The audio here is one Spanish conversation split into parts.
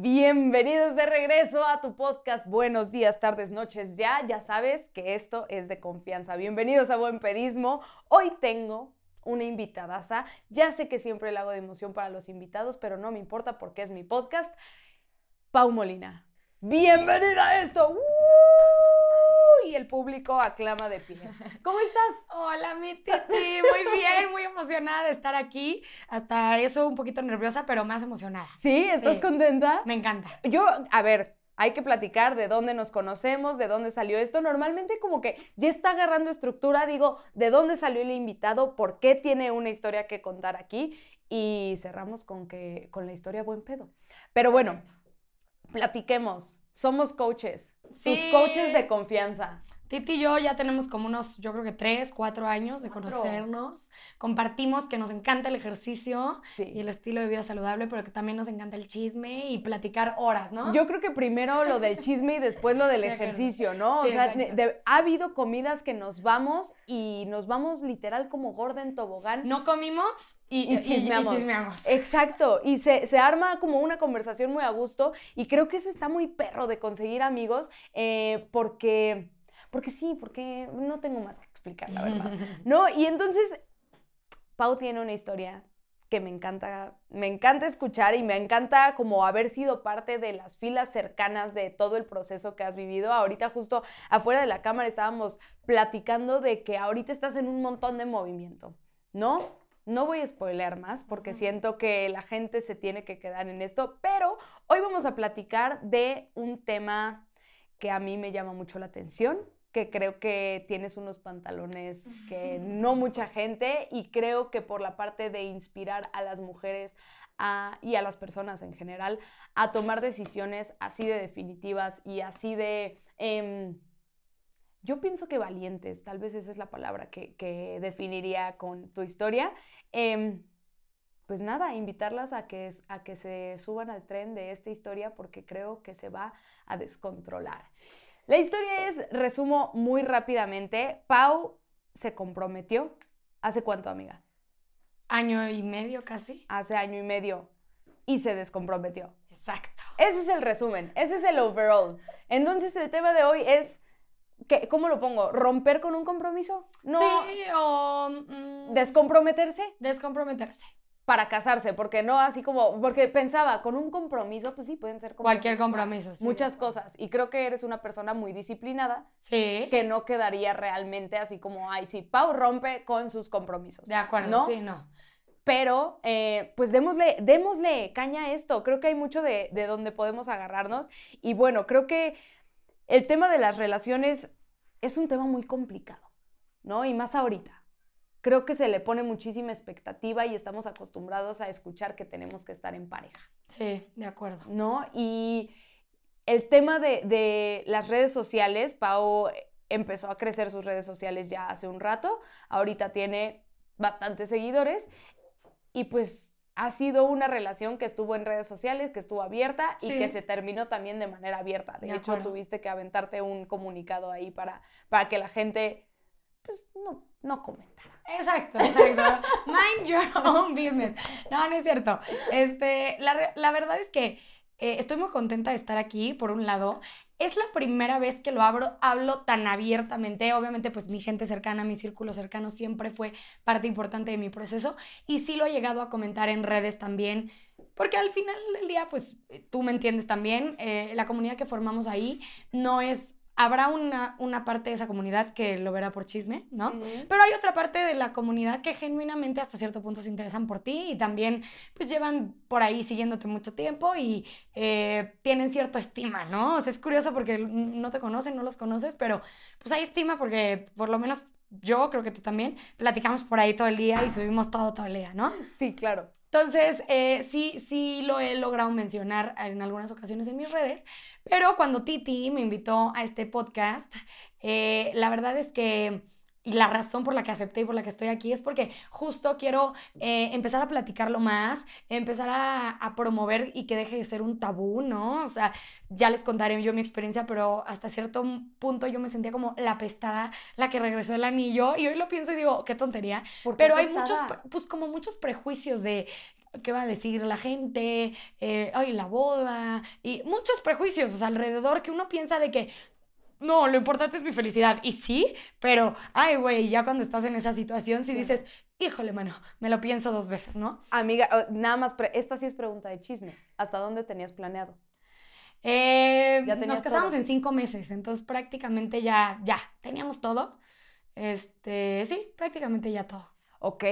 Bienvenidos de regreso a tu podcast Buenos días, tardes, noches ya. Ya sabes que esto es de confianza. Bienvenidos a Buen Pedismo. Hoy tengo una invitadaza. Ya sé que siempre le hago de emoción para los invitados, pero no me importa porque es mi podcast. Pau Molina. Bienvenida a esto. Y el público aclama de pie. ¿Cómo estás? Hola, mi titi. Muy bien, muy emocionada de estar aquí. Hasta eso un poquito nerviosa, pero más emocionada. ¿Sí? ¿Estás Sí. contenta? Me encanta. Yo, a ver, hay que platicar de dónde nos conocemos, de dónde salió esto. Normalmente como que ya está agarrando estructura, digo, de dónde salió el invitado, por qué tiene una historia que contar aquí y cerramos con que con la historia buen pedo. Pero bueno, platiquemos. Somos coaches, sus Sí. coaches de confianza. Titi y yo ya tenemos como unos, yo creo que tres, cuatro años de conocernos. Compartimos que nos encanta el ejercicio y el estilo de vida saludable, pero que también nos encanta el chisme y platicar horas, ¿no? Yo creo que primero lo del chisme y después lo del ejercicio, ¿no? O sea, de- ha habido comidas que nos vamos y nos vamos literal como gorda en tobogán. no comimos y, y chismeamos. chismeamos. Exacto, y se, se arma como una conversación muy a gusto y creo que eso está muy perro de conseguir amigos eh, porque, porque sí, porque no tengo más que explicar, la verdad. ¿No? Y entonces, Pau tiene una historia que me encanta, me encanta escuchar y me encanta como haber sido parte de las filas cercanas de todo el proceso que has vivido. Ahorita justo afuera de la cámara estábamos platicando de que ahorita estás en un montón de movimiento, ¿no? No voy a spoilear más porque siento que la gente se tiene que quedar en esto, pero hoy vamos a platicar de un tema que a mí me llama mucho la atención, que creo que tienes unos pantalones que no mucha gente y creo que por la parte de inspirar a las mujeres a- y a las personas en general a tomar decisiones así de definitivas y así de... em, yo pienso que valientes, tal vez esa es la palabra que, que definiría con tu historia. Em, pues nada, invitarlas a que, a que se suban al tren de esta historia porque creo que se va a descontrolar. La historia es, resumo muy rápidamente, Pau se comprometió. ¿Hace cuánto, amiga? Año y medio casi. Hace año y medio y se descomprometió. Exacto. Ese es el resumen, ese es el overall. Entonces el tema de hoy es, que, ¿cómo lo pongo? ¿Romper con un compromiso? No, Sí, o mm, descomprometerse descomprometerse. Para casarse, porque no así como, porque pensaba, con un compromiso, pues sí, pueden ser Cualquier compromiso. sí, Muchas cosas. Y creo que eres una persona muy disciplinada, Sí. que no quedaría realmente así como, ay, sí, Pau rompe con sus compromisos. De acuerdo, ¿no? sí, no. Pero, eh, pues démosle, démosle caña a esto. Creo que hay mucho de, de donde podemos agarrarnos. Y bueno, creo que el tema de las relaciones es un tema muy complicado, ¿no? Y más ahorita. Creo que se le pone muchísima expectativa y estamos acostumbrados a escuchar que tenemos que estar en pareja, Sí, de acuerdo. ¿no? Y el tema de, de las redes sociales, Pau empezó a crecer sus redes sociales ya hace un rato, ahorita tiene bastantes seguidores y pues ha sido una relación que estuvo en redes sociales, que estuvo abierta y que se terminó también de manera abierta. De, De hecho, acuerdo. tuviste que aventarte un comunicado ahí para, para que la gente pues no, no comentara. Exacto, exacto. Mind your own business. No, no es cierto. Este, la, la verdad es que eh, estoy muy contenta de estar aquí, por un lado. Es la primera vez que lo abro, hablo tan abiertamente. Obviamente, pues mi gente cercana, mi círculo cercano siempre fue parte importante de mi proceso. Y sí lo he llegado a comentar en redes también. Porque al final del día, pues tú me entiendes también, eh, la comunidad que formamos ahí no es... Habrá una, una parte de esa comunidad que lo verá por chisme, ¿no? Pero hay otra parte de la comunidad que genuinamente hasta cierto punto se interesan por ti y también pues llevan por ahí siguiéndote mucho tiempo y eh, tienen cierta estima, ¿no? O sea, es curioso porque no te conocen, no los conoces, pero pues hay estima porque por lo menos yo, creo que tú también, platicamos por ahí todo el día y subimos todo todo el día, ¿no? Sí, claro. Entonces, eh, sí, sí lo he logrado mencionar en algunas ocasiones en mis redes, pero cuando Titi me invitó a este podcast, eh, la verdad es que, y la razón por la que acepté y por la que estoy aquí es porque justo quiero eh, empezar a platicarlo más, empezar a, a promover y que deje de ser un tabú, ¿no? O sea, ya les contaré yo mi experiencia, pero hasta cierto punto yo me sentía como la pestada, la que regresó el anillo, y hoy lo pienso y digo, qué tontería, ¿Por qué pero hay muchos, pues como muchos prejuicios de, ¿qué va a decir la gente? Eh, ay, la boda. Y muchos prejuicios alrededor que uno piensa de que no, lo importante es mi felicidad. Y sí, pero, ay, güey, ya cuando estás en esa situación, si dices, híjole, mano, me lo pienso dos veces, ¿no? Amiga, nada más, esta sí es pregunta de chisme. ¿Hasta dónde tenías planeado? Eh, nos casamos en cinco meses, entonces prácticamente ya, ya, teníamos todo. Este, sí, prácticamente ya todo. Ok.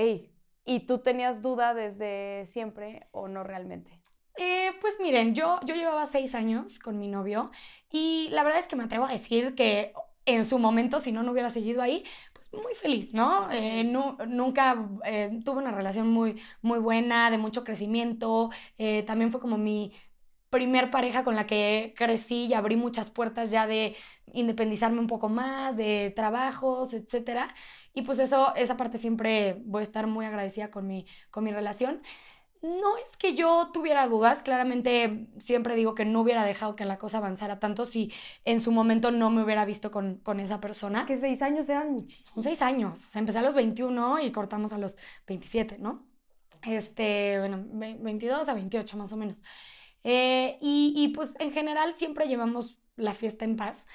¿Y tú tenías duda desde siempre o no realmente? Eh, pues miren, yo, yo llevaba seis años con mi novio y la verdad es que me atrevo a decir que en su momento, si no, no hubiera seguido ahí, pues muy feliz, ¿no? Eh, nunca eh, tuve una relación muy, muy buena, de mucho crecimiento, también fue como mi primer pareja con la que crecí y abrí muchas puertas ya de independizarme un poco más, de trabajos, etcétera. Y pues eso, esa parte siempre voy a estar muy agradecida con mi, con mi relación. No es que yo tuviera dudas, claramente siempre digo que no hubiera dejado que la cosa avanzara tanto si en su momento no me hubiera visto con, con esa persona. Es que seis años eran muchísimos. Seis años, o sea, empecé a los 21 y cortamos a los 27, ¿no? Este, bueno, 22 a 28 más o menos. Eh, y, pues en general siempre llevamos la fiesta en paz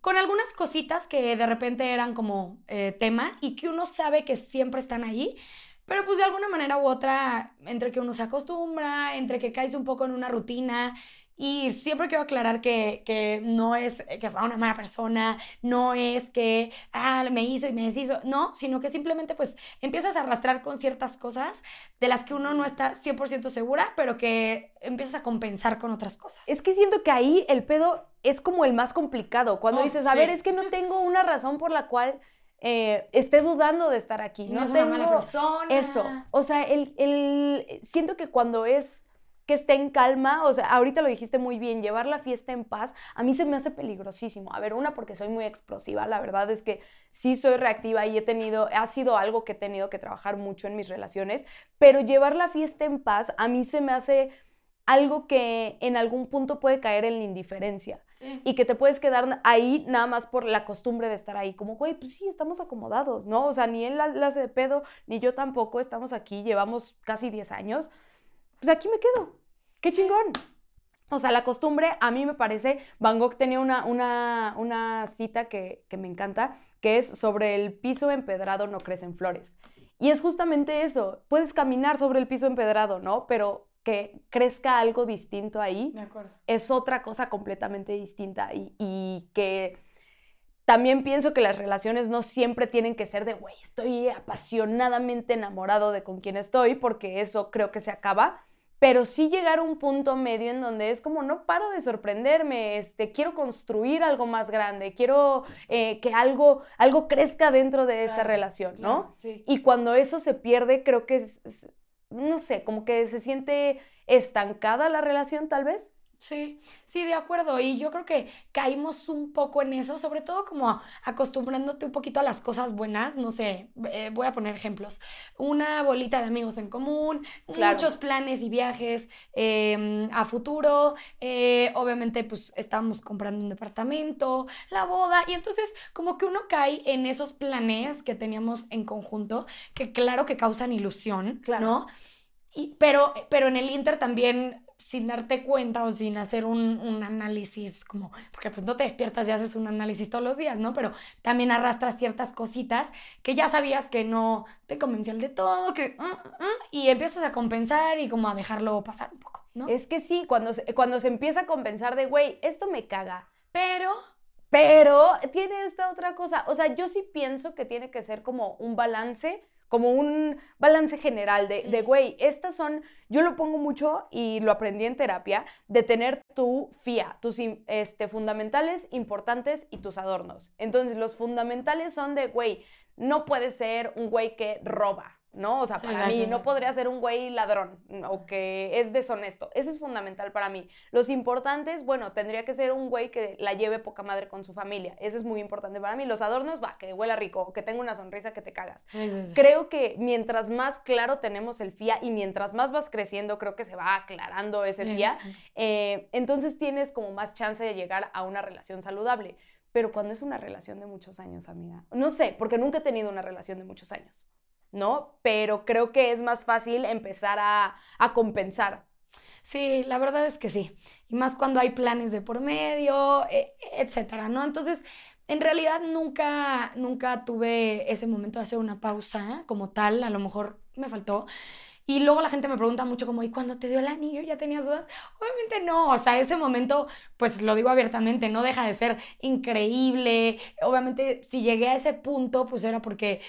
con algunas cositas que de repente eran como eh, tema y que uno sabe que siempre están ahí, pero pues de alguna manera u otra, entre que uno se acostumbra, entre que caes un poco en una rutina y siempre quiero aclarar que, no es que fue una mala persona, no es que ah, me hizo y me deshizo, no, sino que simplemente pues empiezas a arrastrar con ciertas cosas de las que uno no está 100% segura, pero que empiezas a compensar con otras cosas. Es que siento que ahí el pedo es como el más complicado, cuando oh, dices, a ver, es que no tengo una razón por la cual... Eh, esté dudando de estar aquí. No, es una mala persona. Eso. O sea, el, el, siento que cuando es que esté en calma, o sea, ahorita lo dijiste muy bien, llevar la fiesta en paz, a mí se me hace peligrosísimo. A ver, una porque soy muy explosiva, la verdad es que sí soy reactiva y he tenido, ha sido algo que he tenido que trabajar mucho en mis relaciones, pero llevar la fiesta en paz a mí se me hace algo que en algún punto puede caer en la indiferencia. Y que te puedes quedar ahí nada más por la costumbre de estar ahí. Como, güey, pues sí, estamos acomodados, ¿no? O sea, ni él la hace de pedo, ni yo tampoco. Estamos aquí, llevamos casi 10 años. Pues aquí me quedo. ¡Qué chingón! O sea, la costumbre, a mí me parece, Van Gogh tenía una, una, una cita que, que me encanta, que es sobre el piso empedrado no crecen flores. Y es justamente eso, puedes caminar sobre el piso empedrado, ¿no? Pero que crezca algo distinto ahí es otra cosa completamente distinta y, y, que también pienso que las relaciones no siempre tienen que ser de, güey, estoy apasionadamente enamorado de con quien estoy, porque eso creo que se acaba, pero sí llegar a un punto medio en donde es como no paro de sorprenderme, este, quiero construir algo más grande, quiero eh, que algo, algo crezca dentro de esta relación, ¿no? Y cuando eso se pierde, creo que es, no sé, como que se siente estancada la relación tal vez. Sí, sí, de acuerdo. Y yo creo que caímos un poco en eso, sobre todo como acostumbrándote un poquito a las cosas buenas. No sé, eh, voy a poner ejemplos. Una bolita de amigos en común, muchos planes y viajes em, a futuro. Eh, obviamente, pues estamos comprando un departamento, la boda. Y entonces, como que uno cae en esos planes que teníamos en conjunto, que claro que causan ilusión, claro. ¿no? Y, pero, pero en el Inter también sin darte cuenta o sin hacer un, un, análisis como, porque pues no te despiertas y haces un análisis todos los días, ¿no? Pero también arrastras ciertas cositas que ya sabías que no te convencía el de todo, que, uh, uh, y empiezas a compensar y como a dejarlo pasar un poco, ¿no? Es que sí, cuando se, cuando se empieza a compensar de, güey, esto me caga, pero... Pero tiene esta otra cosa, o sea, yo sí pienso que tiene que ser como un balance como un balance general de, güey, estas son, yo lo pongo mucho y lo aprendí en terapia, de tener tu FIA, tus este, fundamentales, importantes y tus adornos. Entonces, los fundamentales son de, güey, no puede ser un güey que roba, ¿no? O sea, para mí no podría ser un güey ladrón o que es deshonesto. Ese es fundamental para mí. Los importantes, bueno, tendría que ser un güey que la lleve poca madre con su familia. Ese es muy importante para mí. Los adornos, va, que huela rico, que tenga una sonrisa que te cagas. creo que mientras más claro tenemos el FIA y mientras más vas creciendo, creo que se va aclarando ese FIA. Eh, entonces tienes como más chance de llegar a una relación saludable. Pero cuando es una relación de muchos años, amiga, no sé, porque nunca he tenido una relación de muchos años. ¿No? Pero creo que es más fácil empezar a, a compensar. Sí, la verdad es que sí. Y más cuando hay planes de por medio, e, etcétera, ¿no? Entonces, en realidad nunca, nunca tuve ese momento de hacer una pausa como tal, a lo mejor me faltó. Y luego la gente me pregunta mucho como, ¿y cuando te dio el anillo ya tenías dudas? Obviamente no, o sea, ese momento, pues lo digo abiertamente, no deja de ser increíble. Obviamente si llegué a ese punto, pues era porque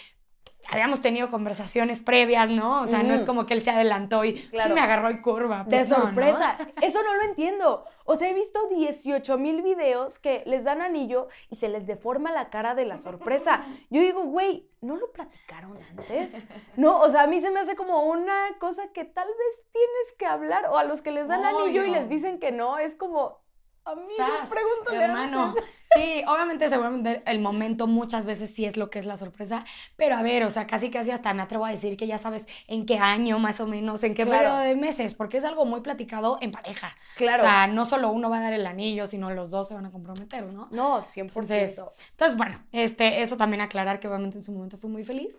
habíamos tenido conversaciones previas, ¿no? O sea, no es como que él se adelantó y me agarró en curva. de pues sorpresa. Eso no lo entiendo. O sea, he visto 18 mil videos que les dan anillo y se les deforma la cara de la sorpresa. Yo digo, güey, ¿no lo platicaron antes? No, o sea, a mí se me hace como una cosa que tal vez tienes que hablar. O a los que les dan anillo y les dicen que no, es como, a mí, pregúntale hermano. Sí, obviamente, seguramente el momento muchas veces sí es lo que es la sorpresa, pero a ver, o sea, casi casi hasta me atrevo a decir que ya sabes en qué año más o menos, en qué periodo de meses, porque es algo muy platicado en pareja. Claro. O sea, no solo uno va a dar el anillo, sino los dos se van a comprometer, ¿no? No, 100%. Entonces, entonces bueno, este, eso también aclarar que obviamente en su momento fui muy feliz.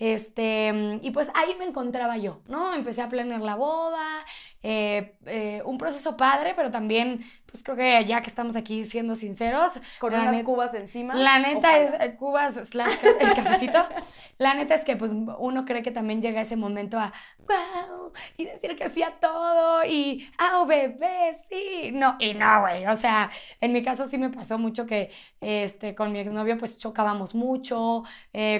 Este, y pues ahí me encontraba yo, ¿no? Empecé a planear la boda, eh, eh, un proceso padre, pero también, pues creo que ya que estamos aquí siendo sinceros. Con unas cubas encima. La neta es, eh, cubas slash el cafecito. la neta es que pues uno cree que también llega ese momento a, wow, y decir que hacía todo, y, ah, bebé, sí. No, y no, güey, o sea, en mi caso sí me pasó mucho que, este, con mi exnovio pues chocábamos mucho,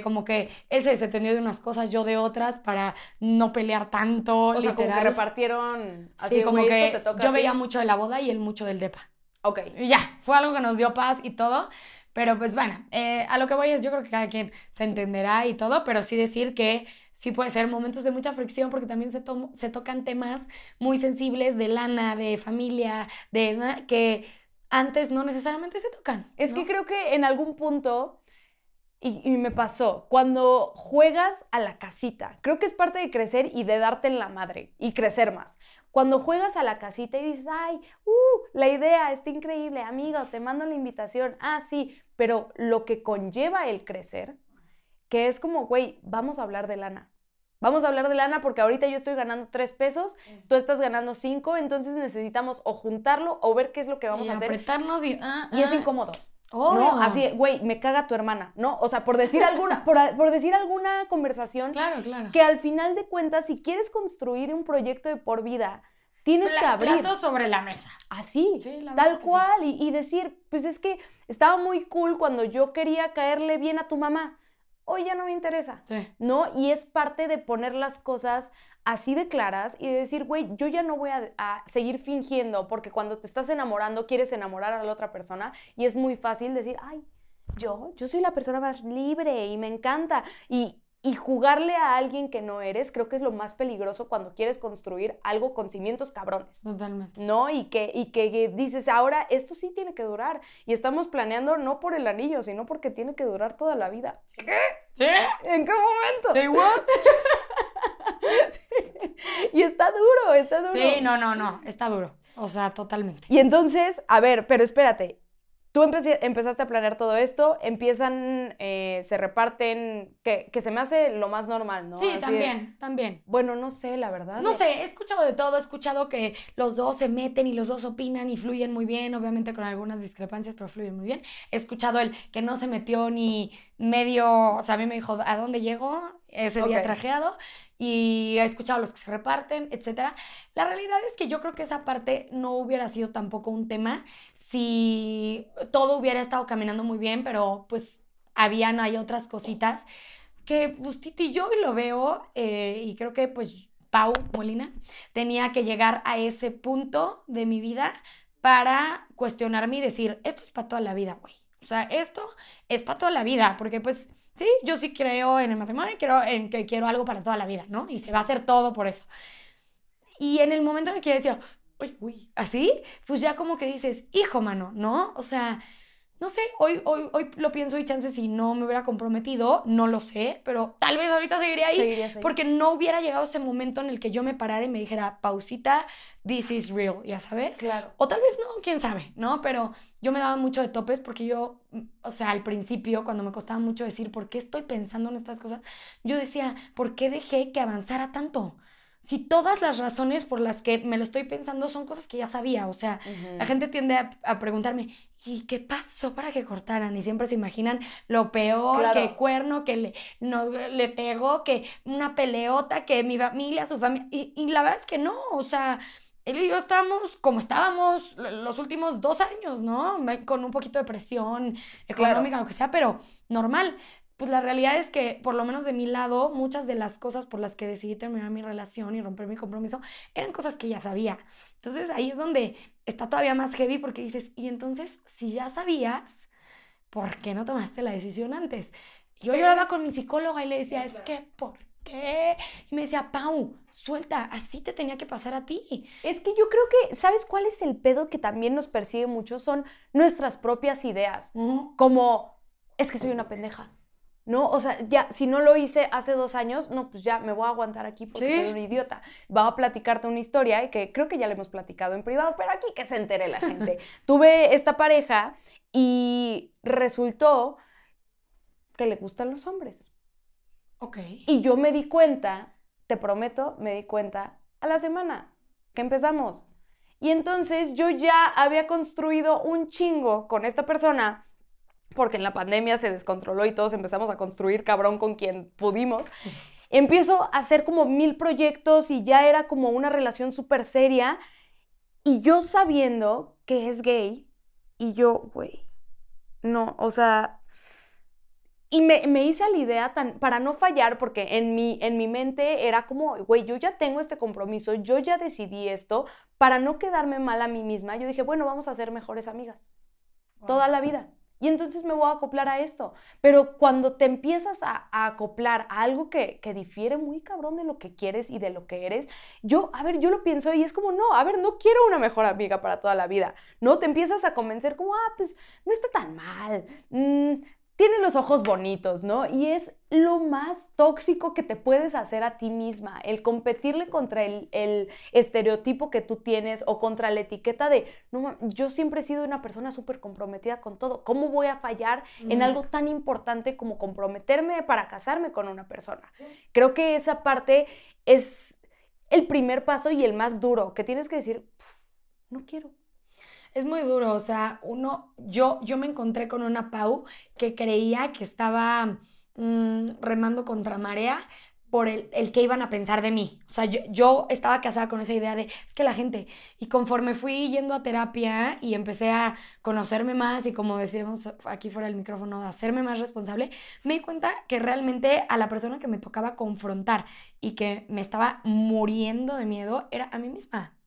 como que él se desentendió de unas cosas, yo de otras, para no pelear tanto, o Sea, como que repartieron así sí, como que yo veía mucho de la boda y él mucho del depa. Ok. Y ya, fue algo que nos dio paz y todo. Pero pues bueno, eh, a lo que voy es, yo creo que cada quien se entenderá y todo, pero sí decir que sí puede ser momentos de mucha fricción porque también se, se tocan temas muy sensibles de lana, de familia, de que antes no necesariamente se tocan. Es que creo que en algún punto y, me pasó, cuando juegas a la casita, creo que es parte de crecer y de darte en la madre y crecer más. Cuando juegas a la casita y dices, ay, uh, la idea está increíble, amigo, te mando la invitación, ah, sí, pero lo que conlleva el crecer, que es como, güey, vamos a hablar de lana. Vamos a hablar de lana porque ahorita yo estoy ganando tres pesos, tú estás ganando cinco, entonces necesitamos o juntarlo o ver qué es lo que vamos a hacer. Apretarnos y, ah, y es ah. Incómodo. ¿No? Así, güey, me caga tu hermana, ¿no? O sea, por decir alguna, por, decir alguna conversación. Claro, claro. Que al final de cuentas, si quieres construir un proyecto de por vida, tienes que abrir. Plato sobre la mesa. Así, tal cual. Y, y, decir, pues es que estaba muy cool cuando yo quería caerle bien a tu mamá. Hoy ya no me interesa. Sí. ¿No? Y es parte de poner las cosas así de claras y de decir, güey, yo ya no voy a, seguir fingiendo, porque cuando te estás enamorando quieres enamorar a la otra persona y es muy fácil decir, ay, yo, yo soy la persona más libre y me encanta. Y, y jugarle a alguien que no eres, creo que es lo más peligroso cuando quieres construir algo con cimientos cabrones. Totalmente. ¿No? Y que, y que dices, ahora esto sí tiene que durar. Y estamos planeando no por el anillo, sino porque tiene que durar toda la vida. ¿Qué? ¿Sí? ¿En qué momento? ¿Say what? Y está duro, está duro. Sí, no, no, no, está duro. O sea, totalmente. Y entonces, a ver, pero espérate, tú empezaste a planear todo esto, empiezan, eh, se reparten, que, se me hace lo más normal, ¿no? Sí, también, también. Bueno, no sé, la verdad. No sé, he escuchado de todo, he escuchado que los dos se meten y los dos opinan y fluyen muy bien, obviamente con algunas discrepancias, pero fluyen muy bien. He escuchado el que no se metió ni medio, o sea, a mí me dijo, ¿a dónde llegó? Ese día trajeado y he escuchado a los que se reparten, etcétera. La realidad es que yo creo que esa parte no hubiera sido tampoco un tema si todo hubiera estado caminando muy bien, pero pues habían, hay otras cositas que pues Titi yo lo veo eh, y creo que pues Pau Molina tenía que llegar a ese punto de mi vida para cuestionarme y decir, esto es para toda la vida, güey. O sea, esto es para toda la vida, porque pues sí, yo sí creo en el matrimonio, creo en que quiero algo para toda la vida, ¿no? Y se va a hacer todo por eso. Y en el momento en el que decía, uy, uy, así, pues ya como que dices, hijo, mano, ¿no? O sea, no sé, hoy, hoy, hoy lo pienso y chance si no me hubiera comprometido, no lo sé, pero tal vez ahorita seguiría ahí. Porque no hubiera llegado ese momento en el que yo me parara y me dijera, pausita, this is real, ya sabes. Claro. O tal vez no, quién sabe, ¿no? Pero yo me daba mucho de topes porque yo, mm, o sea, al principio, cuando me costaba mucho decir, ¿por qué estoy pensando en estas cosas? Yo decía, ¿por qué dejé que avanzara tanto? Si todas las razones por las que me lo estoy pensando son cosas que ya sabía, o sea, la gente tiende a, preguntarme, ¿y qué pasó para que cortaran? Y siempre se imaginan lo peor, que cuerno, que le, le pegó, que una peleota, que mi familia, su familia, y, y la verdad es que no, o sea, él y yo estábamos como estábamos los últimos dos años, ¿no? Con un poquito de presión económica, lo que sea, pero normal pues la realidad es que, por lo menos de mi lado, muchas de las cosas por las que decidí terminar mi relación y romper mi compromiso eran cosas que ya sabía. Entonces ahí es donde está todavía más heavy porque dices, y entonces, si ya sabías, ¿por qué no tomaste la decisión antes? Yo lloraba con mi psicóloga y le decía, es que, ¿por qué? Y me decía, Pau, suelta, así te tenía que pasar a ti. Es que yo creo que, ¿sabes cuál es el pedo que también nos persigue mucho? Son nuestras propias ideas. Como, es que soy una pendeja ¿no? O sea, ya, si no lo hice hace dos años, no, pues ya me voy a aguantar aquí porque soy un idiota. Va a platicarte una historia y que creo que ya le hemos platicado en privado, pero aquí que se entere la gente. Tuve esta pareja y resultó que le gustan los hombres. Ok. Y yo me di cuenta, te prometo, me di cuenta a la semana que empezamos. Y entonces yo ya había construido un chingo con esta persona porque en la pandemia se descontroló y todos empezamos a construir cabrón con quien pudimos. Empiezo a hacer como mil proyectos y ya era como una relación súper seria. Y yo sabiendo que es gay, y yo, güey, no, o sea, y me, me, hice la idea tan, para no fallar, porque en mi, en mi mente era como, güey, yo ya tengo este compromiso, yo ya decidí esto, para no quedarme mal a mí misma, yo dije, bueno, vamos a ser mejores amigas, toda la vida y entonces me voy a acoplar a esto. Pero cuando te empiezas a, acoplar a algo que, que, difiere muy cabrón de lo que quieres y de lo que eres, yo, a ver, yo lo pienso y es como, no, a ver, no quiero una mejor amiga para toda la vida, ¿no? Te empiezas a convencer como, ah, pues no está tan mal, mm, tiene los ojos bonitos, ¿no? Y es lo más tóxico que te puedes hacer a ti misma, el competirle contra el, estereotipo que tú tienes o contra la etiqueta de, no, yo siempre he sido una persona súper comprometida con todo, ¿cómo voy a fallar en algo tan importante como comprometerme para casarme con una persona? Creo que esa parte es el primer paso y el más duro, que tienes que decir, no quiero, es muy duro, o sea, uno, yo, yo me encontré con una Pau que creía que estaba mm, remando contra marea por el, el, que iban a pensar de mí. O sea, yo, yo, estaba casada con esa idea de, es que la gente, y conforme fui yendo a terapia y empecé a conocerme más y como decíamos aquí fuera del micrófono, de hacerme más responsable, me di cuenta que realmente a la persona que me tocaba confrontar y que me estaba muriendo de miedo era a mí misma.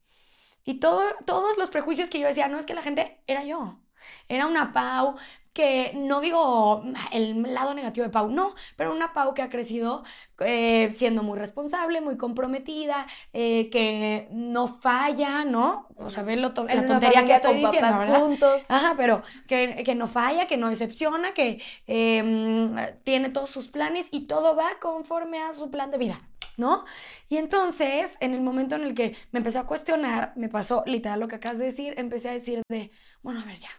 Y todo, todos los prejuicios que yo decía, no es que la gente, era yo. Era una Pau que no digo el lado negativo de Pau, no, pero una Pau que ha crecido eh, siendo muy responsable, muy comprometida, eh, que no falla, ¿no? O sea, ve la tontería que estoy diciendo, ¿verdad? Juntos. Ajá, pero que, que, no falla, que no decepciona, que em, tiene todos sus planes y todo va conforme a su plan de vida. ¿No? Y entonces, en el momento en el que me empecé a cuestionar, me pasó literal lo que acabas de decir, empecé a decir de, bueno, a ver ya,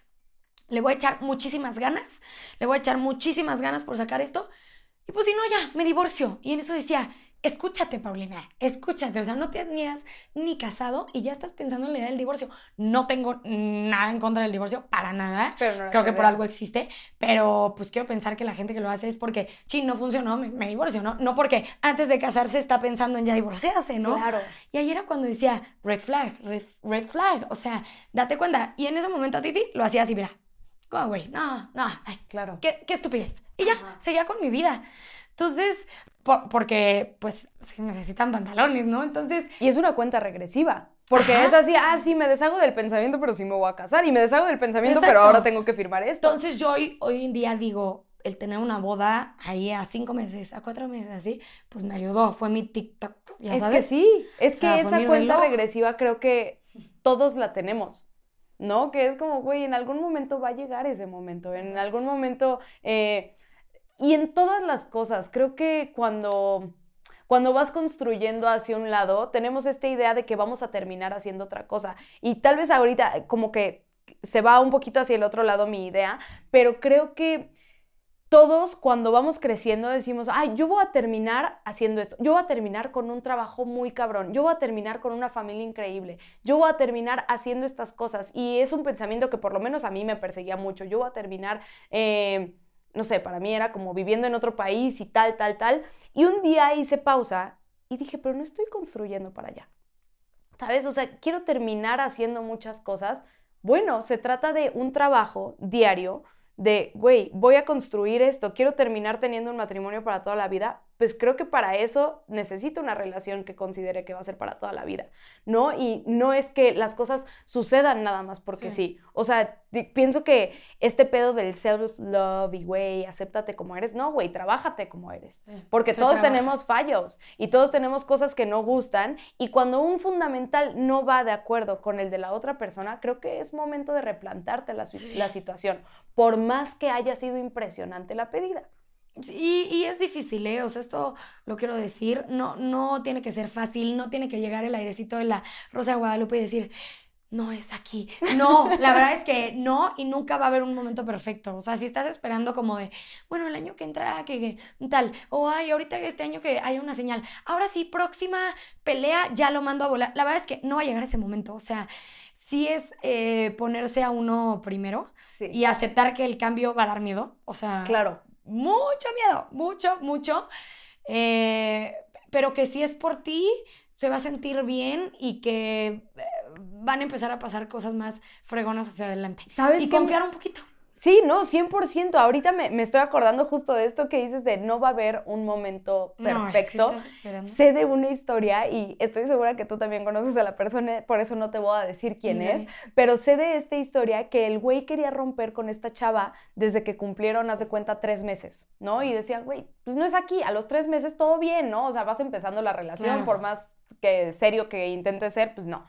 le voy a echar muchísimas ganas, le voy a echar muchísimas ganas por sacar esto, y pues si no, ya, me divorcio. Y en eso decía, escúchate, Paulina, escúchate. O sea, no te tenías ni casado y ya estás pensando en la idea del divorcio. No tengo nada en contra del divorcio, para nada. Creo que por algo existe, pero pues quiero pensar que la gente que lo hace es porque, sí, no funcionó, me, divorcio, ¿no? No porque antes de casarse está pensando en ya divorciarse, ¿no? Claro. Y ahí era cuando decía, red flag, red, flag. O sea, date cuenta. Y en ese momento a Titi lo hacía así, mira. Como, güey, no, no, claro. Qué, qué estupidez. Y ya, seguía con mi vida. Entonces, porque pues se necesitan pantalones, ¿no? Entonces... Y es una cuenta regresiva. Porque es así, ah, sí, me deshago del pensamiento, pero sí me voy a casar. Y me deshago del pensamiento, pero ahora tengo que firmar esto. Entonces yo hoy, hoy en día digo, el tener una boda ahí a cinco meses, a cuatro meses, así, pues me ayudó. Fue mi TikTok, es que sí, es que esa cuenta regresiva creo que todos la tenemos. ¿no? Que es como, güey, en algún momento va a llegar ese momento, en algún momento... Eh, y en todas las cosas, creo que cuando cuando vas construyendo hacia un lado, tenemos esta idea de que vamos a terminar haciendo otra cosa. Y tal vez ahorita como que se va un poquito hacia el otro lado mi idea, pero creo que todos cuando vamos creciendo decimos, ay, yo voy a terminar haciendo esto, yo voy a terminar con un trabajo muy cabrón, yo voy a terminar con una familia increíble, yo voy a terminar haciendo estas cosas. Y es un pensamiento que por lo menos a mí me perseguía mucho, yo voy a terminar... Eh, no sé, para mí era como viviendo en otro país y tal, tal, tal. Y un día hice pausa y dije, pero no estoy construyendo para allá. ¿Sabes? O sea, quiero terminar haciendo muchas cosas. Bueno, se trata de un trabajo diario de, güey, voy a construir esto, quiero terminar teniendo un matrimonio para toda la vida, pues creo que para eso necesito una relación que considere que va a ser para toda la vida, ¿no? Y no es que las cosas sucedan nada más porque sí. O sea, pienso que este pedo del self-love y, güey, acéptate como eres, no, güey, trabájate como eres. Porque todos tenemos fallos y todos tenemos cosas que no gustan y cuando un fundamental no va de acuerdo con el de la otra persona, creo que es momento de replantarte la, la situación, por más que haya sido impresionante la pedida. Y, y, es difícil, ¿eh? O sea, esto lo quiero decir, no, no tiene que ser fácil, no tiene que llegar el airecito de la Rosa de Guadalupe y decir, no es aquí. No, la verdad es que no y nunca va a haber un momento perfecto. O sea, si estás esperando como de, bueno, el año que entra, que, tal, o ay, ahorita este año que haya una señal, ahora sí, próxima pelea, ya lo mando a volar. La verdad es que no va a llegar ese momento. O sea, sí es eh, ponerse a uno primero y aceptar que el cambio va a dar miedo. O sea, claro mucho miedo, mucho, mucho. Eh, pero que si es por ti, se va a sentir bien y que eh, van a empezar a pasar cosas más fregonas hacia adelante. ¿Sabes? Y confiar un poquito. Sí, no, 100%. Ahorita me, estoy acordando justo de esto que dices de no va a haber un momento perfecto. sé de una historia y estoy segura que tú también conoces a la persona, por eso no te voy a decir quién es, pero sé de esta historia que el güey quería romper con esta chava desde que cumplieron, haz de cuenta, tres meses, ¿no? Y decían, güey, pues no es aquí, a los tres meses todo bien, ¿no? O sea, vas empezando la relación, por más que serio que intente ser, pues no.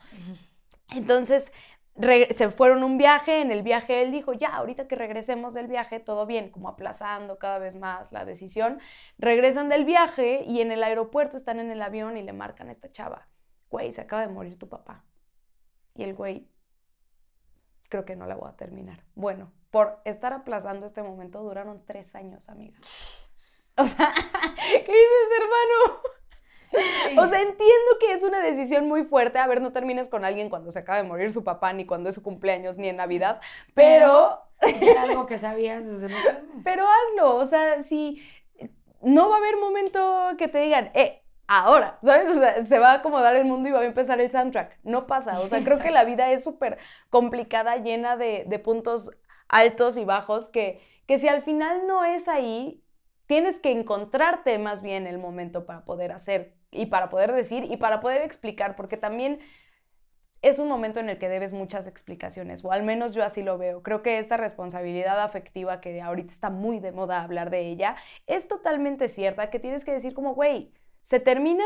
Entonces, se fueron un viaje, en el viaje él dijo, ya, ahorita que regresemos del viaje, todo bien, como aplazando cada vez más la decisión. Regresan del viaje y en el aeropuerto están en el avión y le marcan a esta chava, güey, se acaba de morir tu papá. Y el güey, creo que no la voy a terminar. Bueno, por estar aplazando este momento duraron tres años, amiga. O sea, ¿qué dices, hermano? O sea, entiendo que es una decisión muy fuerte. A ver, no termines con alguien cuando se acaba de morir su papá, ni cuando es su cumpleaños, ni en Navidad, pero... Era algo que sabías desde los Pero hazlo, o sea, si no va a haber momento que te digan, eh, ahora, ¿sabes? O sea, se va a acomodar el mundo y va a empezar el soundtrack. No pasa, o sea, creo que la vida es súper complicada, llena de, de, puntos altos y bajos, que, que si al final no es ahí, tienes que encontrarte más bien el momento para poder hacer y para poder decir y para poder explicar, porque también es un momento en el que debes muchas explicaciones, o al menos yo así lo veo. Creo que esta responsabilidad afectiva que ahorita está muy de moda hablar de ella, es totalmente cierta, que tienes que decir como, güey, se termina,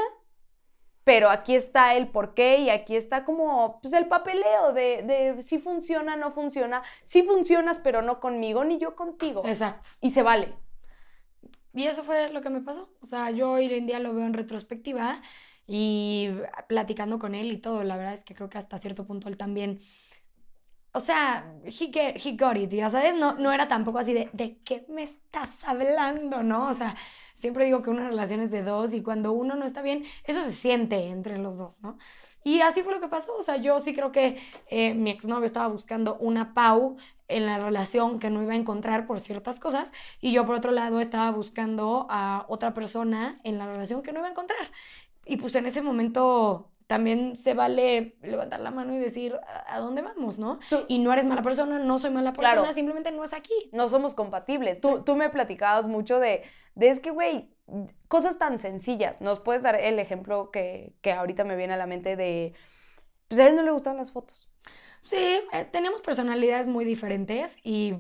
pero aquí está el por qué y aquí está como pues, el papeleo de, de si funciona, no funciona, si funcionas, pero no conmigo, ni yo contigo. Exacto. Y se vale. Y eso fue lo que me pasó. O sea, yo hoy en día lo veo en retrospectiva y platicando con él y todo. La verdad es que creo que hasta cierto punto él también. O sea, he, he got it, ya sabes, no, no era tampoco así de, ¿de qué me estás hablando? ¿No? O sea, siempre digo que una relación es de dos y cuando uno no está bien, eso se siente entre los dos, ¿no? Y así fue lo que pasó. O sea, yo sí creo que eh, mi exnovio estaba buscando una Pau en la relación que no iba a encontrar por ciertas cosas. Y yo, por otro lado, estaba buscando a otra persona en la relación que no iba a encontrar. Y pues en ese momento también se vale levantar la mano y decir a, dónde vamos, ¿no? y no eres mala persona, no soy mala persona, simplemente no es aquí. No somos compatibles. Tú, tú me platicabas mucho de, de es que, güey, cosas tan sencillas. ¿Nos puedes dar el ejemplo que, que ahorita me viene a la mente de, pues a él no le gustan las fotos? Sí, eh, tenemos personalidades muy diferentes y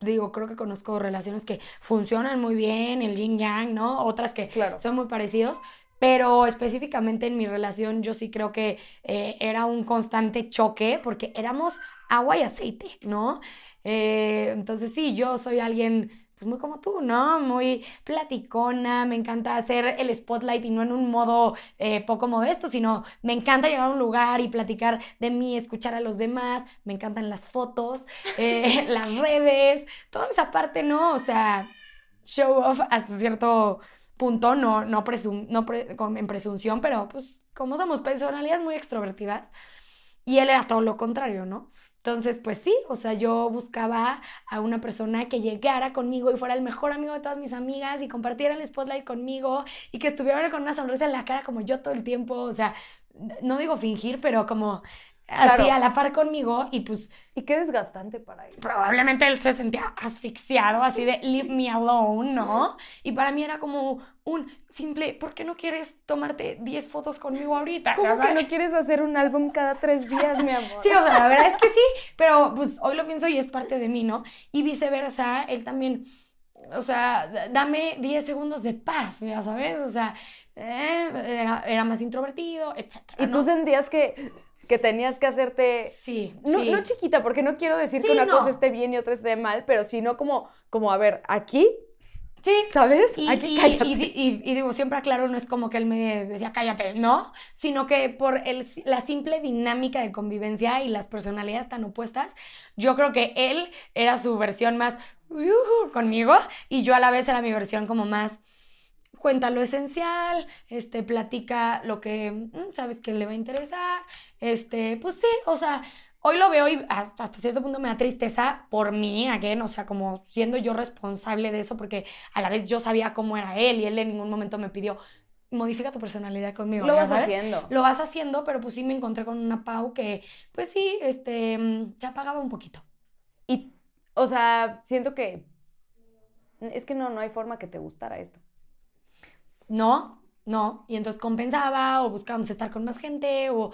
digo, creo que conozco relaciones que funcionan muy bien, el yin yang, ¿no? Otras que son muy parecidos, pero específicamente en mi relación yo sí creo que eh, era un constante choque porque éramos agua y aceite, ¿no? Eh, entonces sí, yo soy alguien pues muy como tú, ¿no? Muy platicona, me encanta hacer el spotlight y no en un modo eh, poco modesto, sino me encanta llegar a un lugar y platicar de mí, escuchar a los demás, me encantan las fotos, eh, las redes, toda esa parte, ¿no? O sea, show off hasta cierto punto, no, no, presum no en presunción, pero pues como somos personalidades muy extrovertidas, y él era todo lo contrario, ¿no? Entonces, pues sí, o sea, yo buscaba a una persona que llegara conmigo y fuera el mejor amigo de todas mis amigas y compartiera el spotlight conmigo y que estuviera con una sonrisa en la cara como yo todo el tiempo, o sea, no digo fingir, pero como así a la par conmigo y pues... Y qué desgastante para él. Probablemente él se sentía asfixiado, así de leave me alone, ¿no? Y para mí era como un simple, ¿por qué no quieres tomarte 10 fotos conmigo ahorita? ¿Cómo que no quieres hacer un álbum cada tres días, mi amor? Sí, o sea, la verdad es que sí, pero pues hoy lo pienso y es parte de mí, ¿no? Y viceversa, él también... O sea, dame 10 segundos de paz, ya sabes, o sea, eh, era, era, más introvertido, etc. Y tú sentías que que tenías que hacerte... Sí, no, no chiquita, porque no quiero decir que una cosa esté bien y otra esté mal, pero sino como, como a ver, aquí... Sí. ¿Sabes? Y, aquí cállate. Y, digo, siempre aclaro, no es como que él me decía cállate, ¿no? Sino que por el, la simple dinámica de convivencia y las personalidades tan opuestas, yo creo que él era su versión más conmigo y yo a la vez era mi versión como más cuenta lo esencial, este, platica lo que mm, sabes que le va a interesar, este, pues sí, o sea, hoy lo veo y hasta cierto punto me da tristeza por mí, again, o sea, como siendo yo responsable de eso, porque a la vez yo sabía cómo era él y él en ningún momento me pidió, modifica tu personalidad conmigo. Lo vas haciendo. Lo vas haciendo, pero pues sí me encontré con una Pau que, pues sí, este, mm, se apagaba un poquito. Y, o sea, siento que, es que no, no hay forma que te gustara esto no, no, y entonces compensaba o buscábamos estar con más gente o,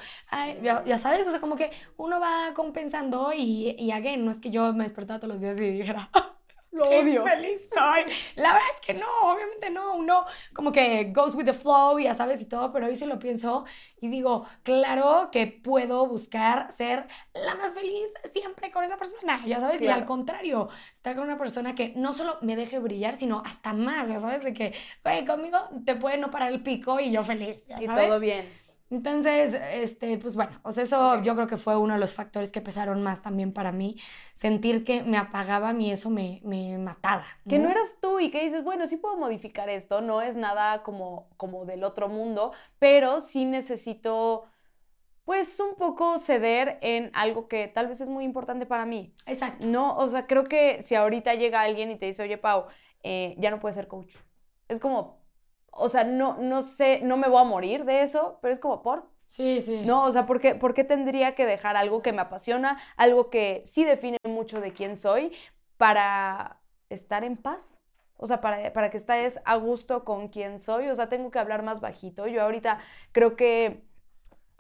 ya, sabes, o sea, como que uno va compensando y, y again, no es que yo me despertara todos los días y dijera, lo odio. feliz soy. La verdad es que no, obviamente no. Uno como que goes with the flow, ya sabes, y todo, pero hoy sí lo pienso y digo, claro que puedo buscar ser la más feliz siempre con esa persona, ya sabes, y al contrario, estar con una persona que no solo me deje brillar, sino hasta más, ya sabes, de que, güey, conmigo te puede no parar el pico y yo feliz. y todo bien. Entonces, este, pues bueno, o sea, eso yo creo que fue uno de los factores que pesaron más también para mí. Sentir que me apagaba mí eso me, me mataba. Que no eras tú y que dices, bueno, sí puedo modificar esto, no es nada como, como del otro mundo, pero sí necesito, pues, un poco ceder en algo que tal vez es muy importante para mí. Exacto. No, o sea, creo que si ahorita llega alguien y te dice, oye, Pau, eh, ya no puedes ser coach. Es como, o sea, no, no sé, no me voy a morir de eso, pero es como por. Sí, sí. No, o sea, ¿por qué, ¿por qué tendría que dejar algo que me apasiona, algo que sí define mucho de quién soy, para estar en paz? O sea, para, para que estés a gusto con quién soy. O sea, tengo que hablar más bajito. Yo ahorita creo que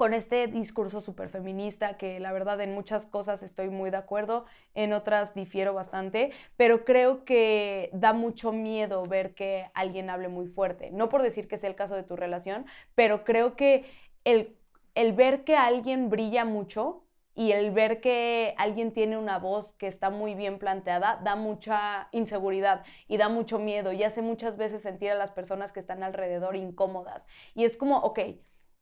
con este discurso súper feminista, que la verdad en muchas cosas estoy muy de acuerdo, en otras difiero bastante, pero creo que da mucho miedo ver que alguien hable muy fuerte. No por decir que sea el caso de tu relación, pero creo que el, el ver que alguien brilla mucho y el ver que alguien tiene una voz que está muy bien planteada da mucha inseguridad y da mucho miedo y hace muchas veces sentir a las personas que están alrededor incómodas. Y es como, ok,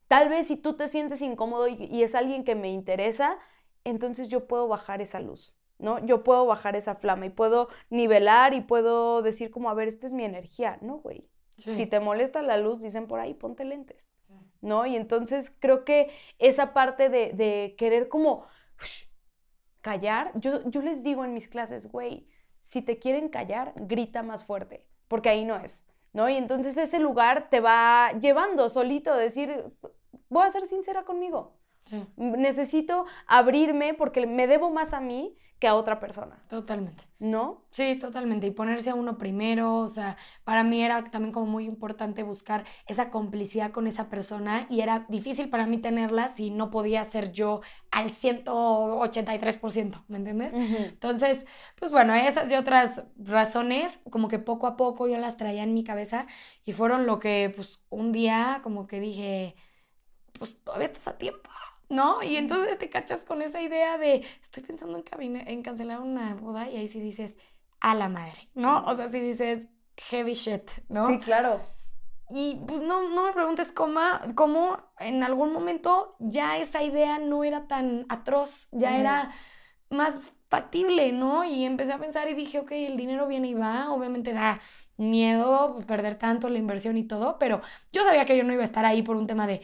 Tal vez si tú te sientes incómodo y, es alguien que me interesa, entonces yo puedo bajar esa luz, ¿no? Yo puedo bajar esa flama y puedo nivelar y puedo decir como, a ver, esta es mi energía, ¿no, güey? Si te molesta la luz, dicen por ahí, ponte lentes, ¿no? Y entonces creo que esa parte de, querer como callar, yo, yo les digo en mis clases, güey, si te quieren callar, grita más fuerte, porque ahí no es, ¿no? Y entonces ese lugar te va llevando solito a decir, voy a ser sincera conmigo. Necesito abrirme porque me debo más a mí que a otra persona. Totalmente. ¿No? Sí, totalmente. Y ponerse a uno primero, o sea, para mí era también como muy importante buscar esa complicidad con esa persona y era difícil para mí tenerla si no podía ser yo al 183%, ¿me entiendes? Entonces, pues bueno, esas y otras razones, como que poco a poco yo las traía en mi cabeza y fueron lo que, pues, un día como que dije, pues todavía estás a tiempo ¿no? Y entonces te cachas con esa idea de, estoy pensando en, en cancelar una boda y ahí sí dices, a la madre, ¿no? O sea, si dices, heavy shit, ¿no? Sí, claro. Y pues no, no me preguntes cómo, cómo en algún momento ya esa idea no era tan atroz, ya era más factible, ¿no? Y empecé a pensar y dije, ok, el dinero viene y va, obviamente da miedo perder tanto la inversión y todo, pero yo sabía que yo no iba a estar ahí por un tema de,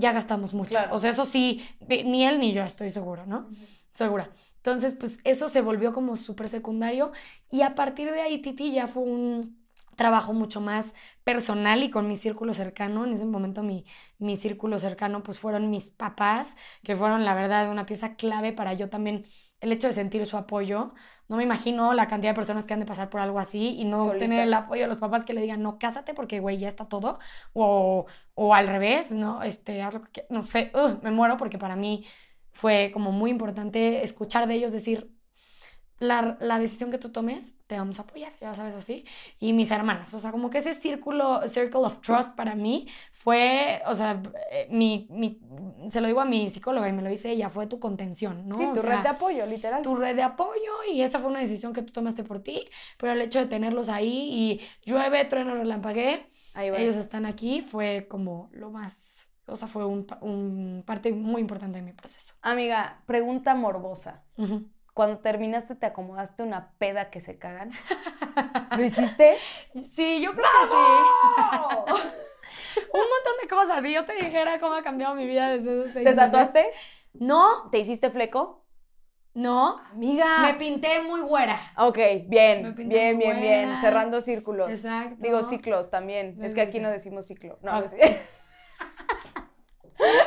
ya gastamos mucho. O sea, eso sí, ni él ni yo estoy seguro, ¿no? Segura. Entonces, pues eso se volvió como súper secundario y a partir de ahí Titi ya fue un trabajo mucho más personal y con mi círculo cercano. En ese momento mi, mi círculo cercano pues fueron mis papás, que fueron la verdad una pieza clave para yo también el hecho de sentir su apoyo. No me imagino la cantidad de personas que han de pasar por algo así y no tener el apoyo de los papás que le digan, no, cásate porque, güey, ya está todo. O, o al revés, ¿no? Este, haz lo que No sé, me muero porque para mí fue como muy importante escuchar de ellos decir, la, la, decisión que tú tomes, te vamos a apoyar, ya sabes así. Y mis hermanas, o sea, como que ese círculo, circle of trust para mí fue, o sea, eh, mi, mi, se lo digo a mi psicóloga y me lo dice ella, fue tu contención, ¿no? Sí, tu red de apoyo, literal. Tu red de apoyo y esa fue una decisión que tú tomaste por ti, pero el hecho de tenerlos ahí y llueve, trueno, relampagué, ellos están aquí, fue como lo más, o sea, fue un, un parte muy importante de mi proceso. Amiga, pregunta morbosa cuando terminaste te acomodaste una peda que se cagan. ¿Lo hiciste? Sí, yo creo que sí. Un montón de cosas. Si yo te dijera cómo ha cambiado mi vida desde esos seis ¿Te tatuaste? No. ¿Te hiciste fleco? No. Amiga. Me pinté muy güera. Ok, bien, bien, bien, bien. Cerrando círculos. Exacto. Digo ciclos también. es que aquí no decimos ciclo. No,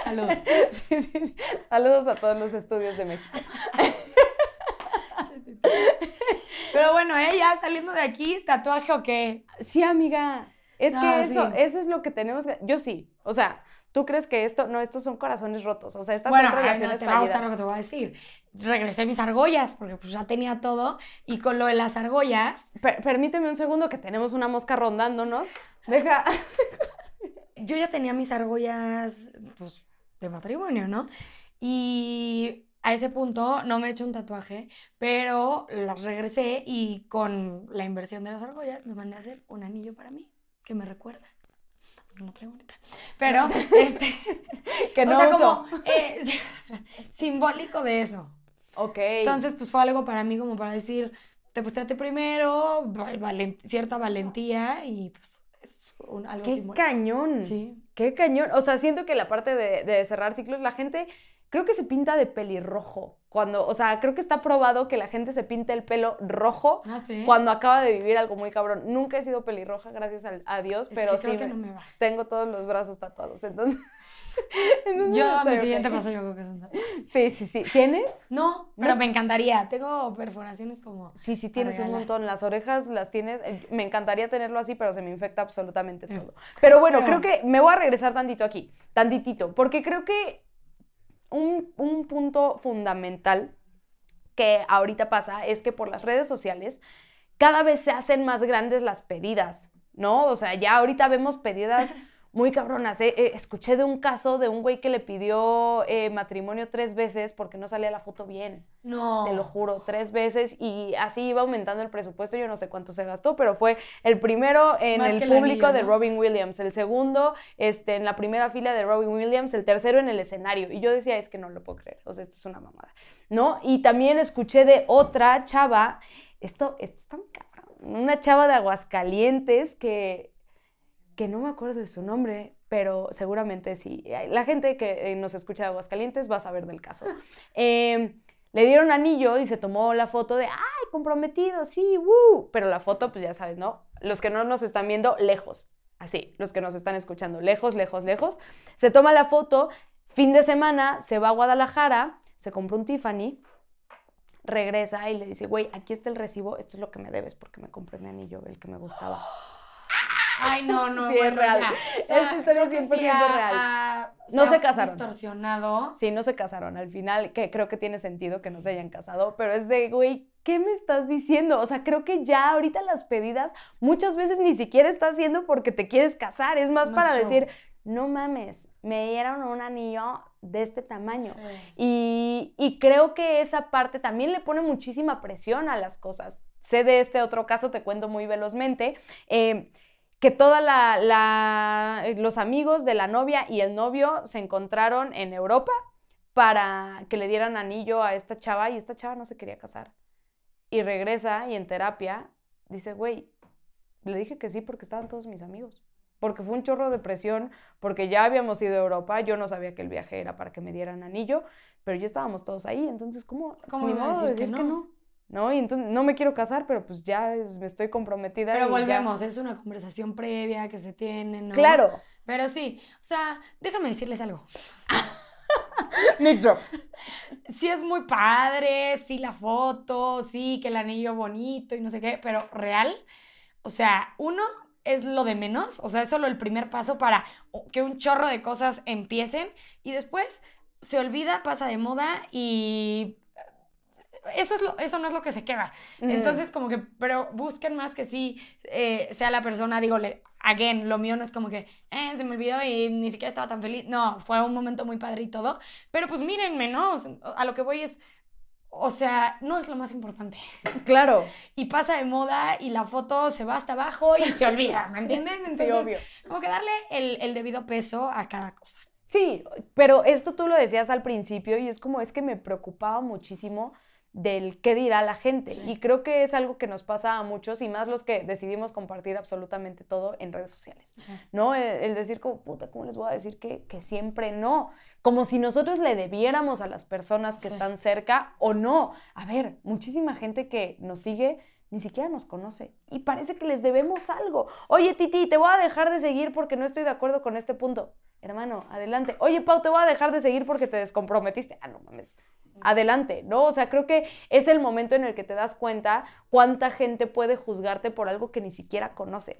Saludos. Sí, sí, sí. Saludos a todos los estudios de México. Pero bueno, ¿eh? Ya saliendo de aquí, ¿tatuaje o qué? Sí, amiga. Es que eso, eso es lo que tenemos que... Yo sí. O sea, ¿tú crees que esto... No, estos son corazones rotos. O sea, estas son relaciones no, te va a gustar lo que te voy a decir. Regresé mis argollas, porque pues ya tenía todo. Y con lo de las argollas... permíteme un segundo que tenemos una mosca rondándonos. Deja... Yo ya tenía mis argollas, pues, de matrimonio, ¿no? Y a ese punto no me he hecho un tatuaje, pero las regresé y con la inversión de las argollas me mandé a hacer un anillo para mí que me recuerda. No traigo bonita. Pero, este. que no o sea, como eh, simbólico de eso. Ok. Entonces, pues fue algo para mí como para decir, te ti primero, cierta valentía y pues es un, algo ¡Qué cañón! Sí. ¡Qué cañón! O sea, siento que la parte de, de cerrar ciclos, la gente creo que se pinta de pelirrojo. Cuando, o sea, creo que está probado que la gente se pinta el pelo rojo ah, cuando acaba de vivir algo muy cabrón. Nunca he sido pelirroja, gracias a, Dios, pero sí tengo todos los brazos tatuados. Entonces, yo a mi siguiente paso yo creo que son Sí, sí, sí. ¿Tienes? No, pero me encantaría. Tengo perforaciones como. Sí, sí, tienes un montón. Las orejas las tienes. Eh, me encantaría tenerlo así, pero se me infecta absolutamente todo. Pero bueno, creo que me voy a regresar tantito aquí, tantitito, porque creo que un, punto fundamental que ahorita pasa es que por las redes sociales cada vez se hacen más grandes las pedidas, ¿no? O sea, ya ahorita vemos pedidas muy cabronas. ¿eh? Eh, escuché de un caso de un güey que le pidió eh, matrimonio tres veces porque no salía la foto bien. No. Te lo juro, tres veces y así iba aumentando el presupuesto. Yo no sé cuánto se gastó, pero fue el primero en el público de Robin Williams, el segundo este, en la primera fila de Robin Williams, el tercero en el escenario. Y yo decía, es que no lo puedo creer. O sea, esto es una mamada. ¿No? Y también escuché de otra chava, esto, esto está muy cabrón, una chava de Aguascalientes que que no me acuerdo de su nombre, pero seguramente sí. La gente que eh, nos escucha de Aguascalientes va a saber del caso. Em, le dieron anillo y se tomó la foto de, ay, comprometido, sí, woo. Pero la foto, pues ya sabes, ¿no? Los que no nos están viendo, lejos. Así, los que nos están escuchando, lejos, lejos, lejos. Se toma la foto, fin de semana, se va a Guadalajara, se compra un Tiffany, regresa y le dice, güey, aquí está el recibo, esto es lo que me debes porque me compré mi anillo, el que me gustaba. Ay, no, no. Sí, es real. Esta historia es 100% real. no se casaron. Distorsionado. Sí, no se casaron. Al final, que creo que tiene sentido que no se hayan casado, pero es de, güey, ¿qué me estás diciendo? O sea, creo que ya ahorita las pedidas muchas veces ni siquiera estás haciendo porque te quieres casar. Es más, para decir, no mames, me dieron un anillo de este tamaño. Y, y, creo que esa parte también le pone muchísima presión a las cosas. Sé de este otro caso, te cuento muy velozmente. Eh, que todos la, los amigos de la novia y el novio se encontraron en Europa para que le dieran anillo a esta chava y esta chava no se quería casar. Y regresa y en terapia dice, güey, le dije que sí porque estaban todos mis amigos. Porque fue un chorro de presión, porque ya habíamos ido a Europa, yo no sabía que el viaje era para que me dieran anillo, pero ya estábamos todos ahí, entonces, ¿cómo? ¿Cómo me a decir, que no? ¿no? Y entonces no me quiero casar, pero pues ya me estoy comprometida. Pero volvemos, es una conversación previa que se tiene, ¿no? Claro. Pero sí, o sea, déjame decirles algo. Nick drop. Sí es muy padre, sí la foto, sí que el anillo bonito y no sé qué, pero real, o sea, uno es lo de menos, o sea, es solo el primer paso para que un chorro de cosas empiecen y después se olvida, pasa de moda y eso, es lo, eso no es lo que se queda. Entonces, como que, pero busquen más que sí eh, sea la persona, digo, le, again, lo mío no es como que, eh, se me olvidó y ni siquiera estaba tan feliz. No, fue un momento muy padre y todo. Pero pues mírenme, ¿no? A lo que voy es, o sea, no es lo más importante. Claro. Y pasa de moda y la foto se va hasta abajo y se olvida, ¿me entienden? Entonces, sí, obvio. Como que darle el, el debido peso a cada cosa. Sí, pero esto tú lo decías al principio y es como, es que me preocupaba muchísimo del qué dirá la gente. Y creo que es algo que nos pasa a muchos y más los que decidimos compartir absolutamente todo en redes sociales. ¿No? El, decir como, puta, ¿cómo les voy a decir que, que, siempre no? Como si nosotros le debiéramos a las personas que están cerca o no. A ver, muchísima gente que nos sigue ni siquiera nos conoce y parece que les debemos algo. Oye, Titi, te voy a dejar de seguir porque no estoy de acuerdo con este punto. Hermano, adelante. Oye, Pau, te voy a dejar de seguir porque te descomprometiste. Ah, no mames adelante, ¿no? O sea, creo que es el momento en el que te das cuenta cuánta gente puede juzgarte por algo que ni siquiera conocen,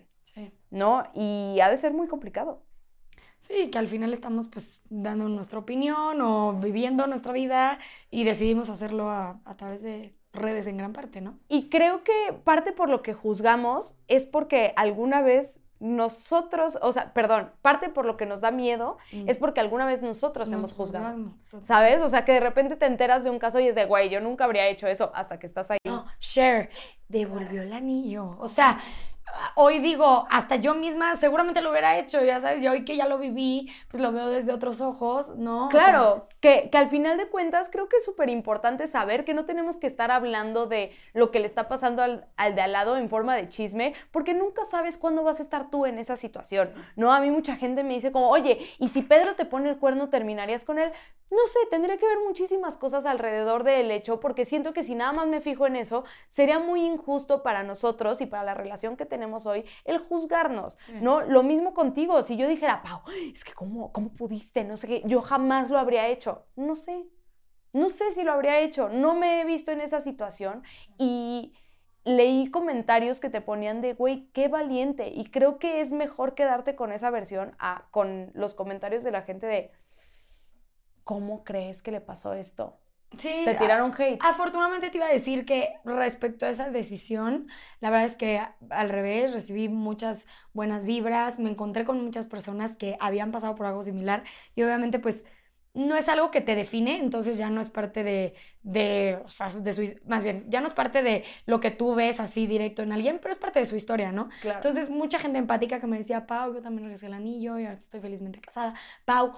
¿no? Y ha de ser muy complicado. Sí, que al final estamos pues dando nuestra opinión o viviendo nuestra vida y decidimos hacerlo a, a través de redes en gran parte, ¿no? Y creo que parte por lo que juzgamos es porque alguna vez nosotros, o sea, perdón, parte por lo que nos da miedo mm. es porque alguna vez nosotros hemos juzgado. ¿Sabes? O sea, que de repente te enteras de un caso y es de, güey, yo nunca habría hecho eso hasta que estás ahí. No, Cher, devolvió el anillo. O sea, hoy digo, hasta yo misma seguramente lo hubiera hecho, ya sabes, yo hoy que ya lo viví, pues lo veo desde otros ojos, ¿no? Claro, que, que, al final de cuentas creo que es súper importante saber que no tenemos que estar hablando de lo que le está pasando al, al, de al lado en forma de chisme, porque nunca sabes cuándo vas a estar tú en esa situación, ¿no? A mí mucha gente me dice como, oye, ¿y si Pedro te pone el cuerno, terminarías con él? No sé, tendría que ver muchísimas cosas alrededor del hecho, porque siento que si nada más me fijo en eso, sería muy injusto para nosotros y para la relación que tenemos hoy el juzgarnos, ¿no? Lo mismo contigo, si yo dijera, Pau, es que cómo, cómo pudiste, no sé qué, yo jamás lo habría hecho, no sé, no sé si lo habría hecho, no me he visto en esa situación y leí comentarios que te ponían de, güey, qué valiente, y creo que es mejor quedarte con esa versión a con los comentarios de la gente de, ¿cómo crees que le pasó esto? Sí. Te tiraron hate. Afortunadamente te iba a decir que respecto a esa decisión, la verdad es que al revés, recibí muchas buenas vibras, me encontré con muchas personas que habían pasado por algo similar y obviamente pues no es algo que te define, entonces ya no es parte de, de, o sea, de su, más bien, ya no es parte de lo que tú ves así directo en alguien, pero es parte de su historia, ¿no? Claro. Entonces, mucha gente empática que me decía, Pau, yo también regresé el anillo y ahora estoy felizmente casada. Pau,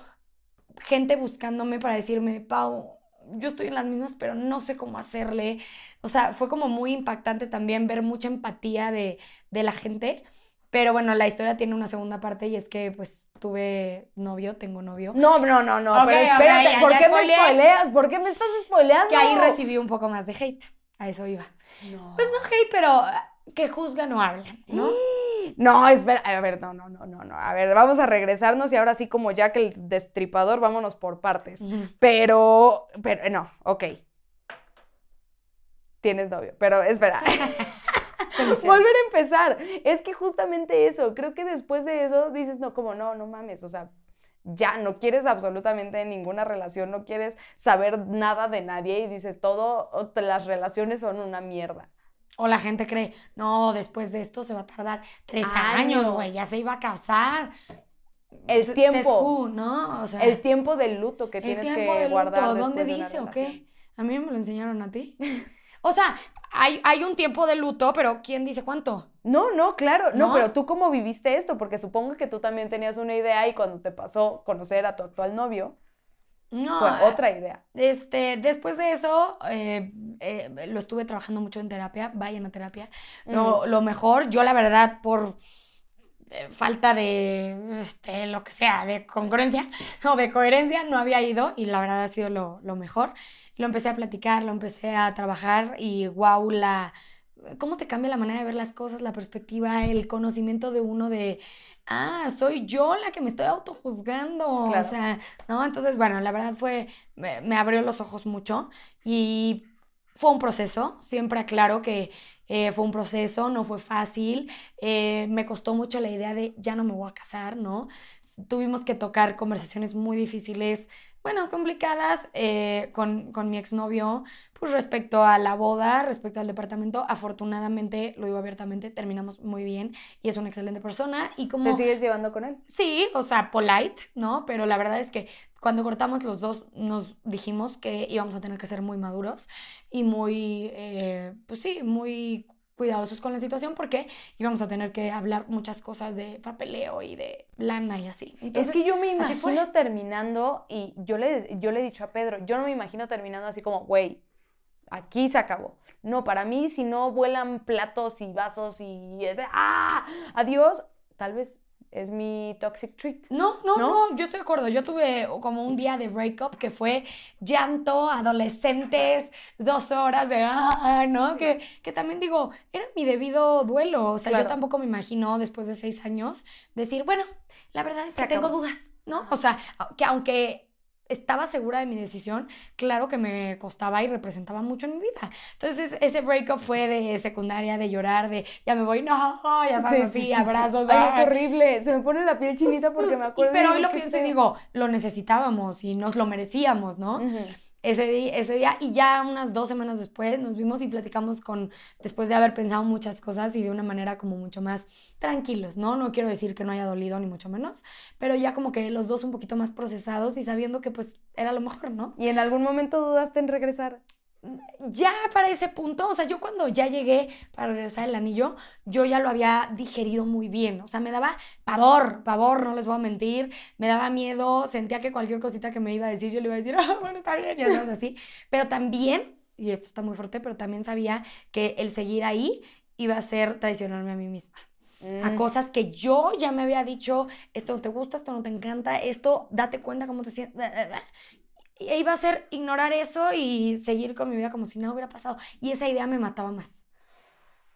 gente buscándome para decirme, Pau, yo estoy en las mismas, pero no sé cómo hacerle. O sea, fue como muy impactante también ver mucha empatía de, de la gente. Pero bueno, la historia tiene una segunda parte y es que pues tuve novio, tengo novio. No, no, no, no, pero espérate, ¿por qué me spoileas? ¿Por qué me estás spoileando? Que ahí recibí un poco más de hate, a eso iba. No. Pues no hate, pero que juzgan o hablan, ¿no? No, espera, a ver, no, no, no, no, no. A ver, vamos a regresarnos y ahora sí como ya que el destripador, vámonos por partes. Pero, pero, no, ok. Tienes novio, pero espera. Volver a empezar. Es que justamente eso, creo que después de eso dices, no, como no, no mames, o sea, ya no quieres absolutamente ninguna relación, no quieres saber nada de nadie y dices, todo, las relaciones son una mierda. O la gente cree, no, después de esto se va a tardar tres años, güey, ya se iba a casar. el tiempo, ¿no? O sea, el tiempo del luto que tienes que guardar. ¿Dónde dice o qué? A mí me lo enseñaron a ti. o sea, hay, hay, un tiempo de luto, pero ¿quién dice cuánto? No, no, claro, no, pero tú cómo viviste esto, porque supongo que tú también tenías una idea y cuando te pasó conocer a tu actual novio, no, fue eh, otra idea. Este, después de eso, eh, eh, lo estuve trabajando mucho en terapia, vayan a terapia. Lo, lo mejor, yo la verdad, por falta de, este, lo que sea, de congruencia o de coherencia, no había ido y la verdad ha sido lo, lo mejor. Lo empecé a platicar, lo empecé a trabajar y wow, la, cómo te cambia la manera de ver las cosas, la perspectiva, el conocimiento de uno de, ah, soy yo la que me estoy autojuzgando. O sea, ¿no? Entonces, bueno, la verdad fue, me, abrió los ojos mucho y fue un proceso, siempre aclaro que eh, fue un proceso, no fue fácil, eh, me costó mucho la idea de ya no me voy a casar, ¿no? Tuvimos que tocar conversaciones muy difíciles bueno, complicadas eh, con, con, mi exnovio, pues respecto a la boda, respecto al departamento, afortunadamente, lo digo abiertamente, terminamos muy bien y es una excelente persona. Y como, ¿Te sigues llevando con él? Sí, o sea, polite, ¿no? Pero la verdad es que cuando cortamos los dos nos dijimos que íbamos a tener que ser muy maduros y muy, eh, pues sí, muy cuidadosos con la situación porque íbamos a tener que hablar muchas cosas de papeleo y de lana y así. es que yo me imagino terminando y yo le, yo le he dicho a Pedro, yo no me imagino terminando así como, güey, aquí se acabó. No, para mí si no vuelan platos y vasos y es de, ah, adiós, tal vez es mi toxic treat. No, no, no, yo estoy de acuerdo. Yo tuve como un día de breakup que fue llanto, adolescentes, dos horas de, ah, ¿no? Que, que también digo, era mi debido duelo. O sea, yo tampoco me imagino después de seis años decir, bueno, la verdad es que tengo dudas, ¿no? O sea, que aunque estaba segura de mi decisión, claro que me costaba y representaba mucho en mi vida. Entonces, ese breakup fue de secundaria, de llorar, de ya me voy, no, ya sabes, sí, abrazos. Ay, qué horrible, se me pone la piel chinita pues, porque pues, me acuerdo. Pero hoy lo pienso y digo, lo necesitábamos y nos lo merecíamos, ¿no? Ese, día, ese día y ya unas dos semanas después nos vimos y platicamos con, después de haber pensado muchas cosas y de una manera como mucho más tranquilos, ¿no? No quiero decir que no haya dolido ni mucho menos, pero ya como que los dos un poquito más procesados y sabiendo que pues era lo mejor, ¿no? ¿Y en algún momento dudaste en regresar? Ya para ese punto, o sea, yo cuando ya llegué para regresar el anillo, yo ya lo había digerido muy bien, o sea, me daba pavor, pavor, no les voy a mentir, me daba miedo, sentía que cualquier cosita que me iba a decir, yo le iba a decir, ah, bueno, está bien, y sabes, así, pero también, y esto está muy fuerte, pero también sabía que el seguir ahí iba a ser traicionarme a mí misma. A mm. cosas que yo ya me había dicho, esto no te gusta, esto no te encanta, esto, date cuenta cómo te sientes e iba a ser ignorar eso y seguir con mi vida como si nada hubiera pasado. Y esa idea me mataba más.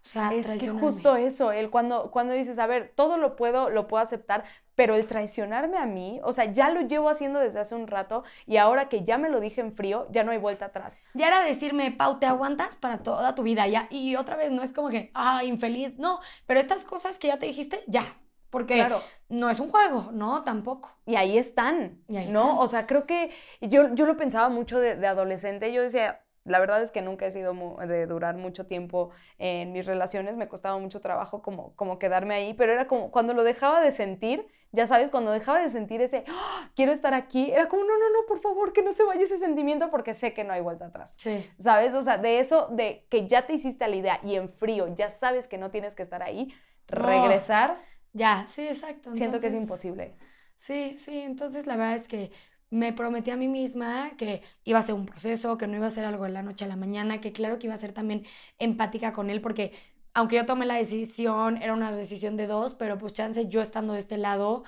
O sea, es que justo eso, el cuando, cuando dices, a ver, todo lo puedo, lo puedo aceptar, pero el traicionarme a mí, o sea, ya lo llevo haciendo desde hace un rato y ahora que ya me lo dije en frío, ya no hay vuelta atrás. Ya era decirme, Pau, te aguantas para toda tu vida, ya. Y otra vez no es como que, ah, infeliz, no, pero estas cosas que ya te dijiste, ya, porque no es un juego, ¿no? Tampoco. Y ahí están, ¿no? O sea, creo que yo, yo lo pensaba mucho de, adolescente. Yo decía, la verdad es que nunca he sido de durar mucho tiempo en mis relaciones. Me costaba mucho trabajo como, como quedarme ahí. Pero era como cuando lo dejaba de sentir, ya sabes, cuando dejaba de sentir ese, ¡Ah! quiero estar aquí, era como, no, no, no, por favor, que no se vaya ese sentimiento porque sé que no hay vuelta atrás. Sí. ¿Sabes? O sea, de eso, de que ya te hiciste la idea y en frío ya sabes que no tienes que estar ahí, regresar ya, sí, exacto. Siento que es imposible. Sí, sí, entonces la verdad es que me prometí a mí misma que iba a ser un proceso, que no iba a ser algo de la noche a la mañana, que claro que iba a ser también empática con él, porque aunque yo tomé la decisión, era una decisión de dos, pero pues chance yo estando de este lado,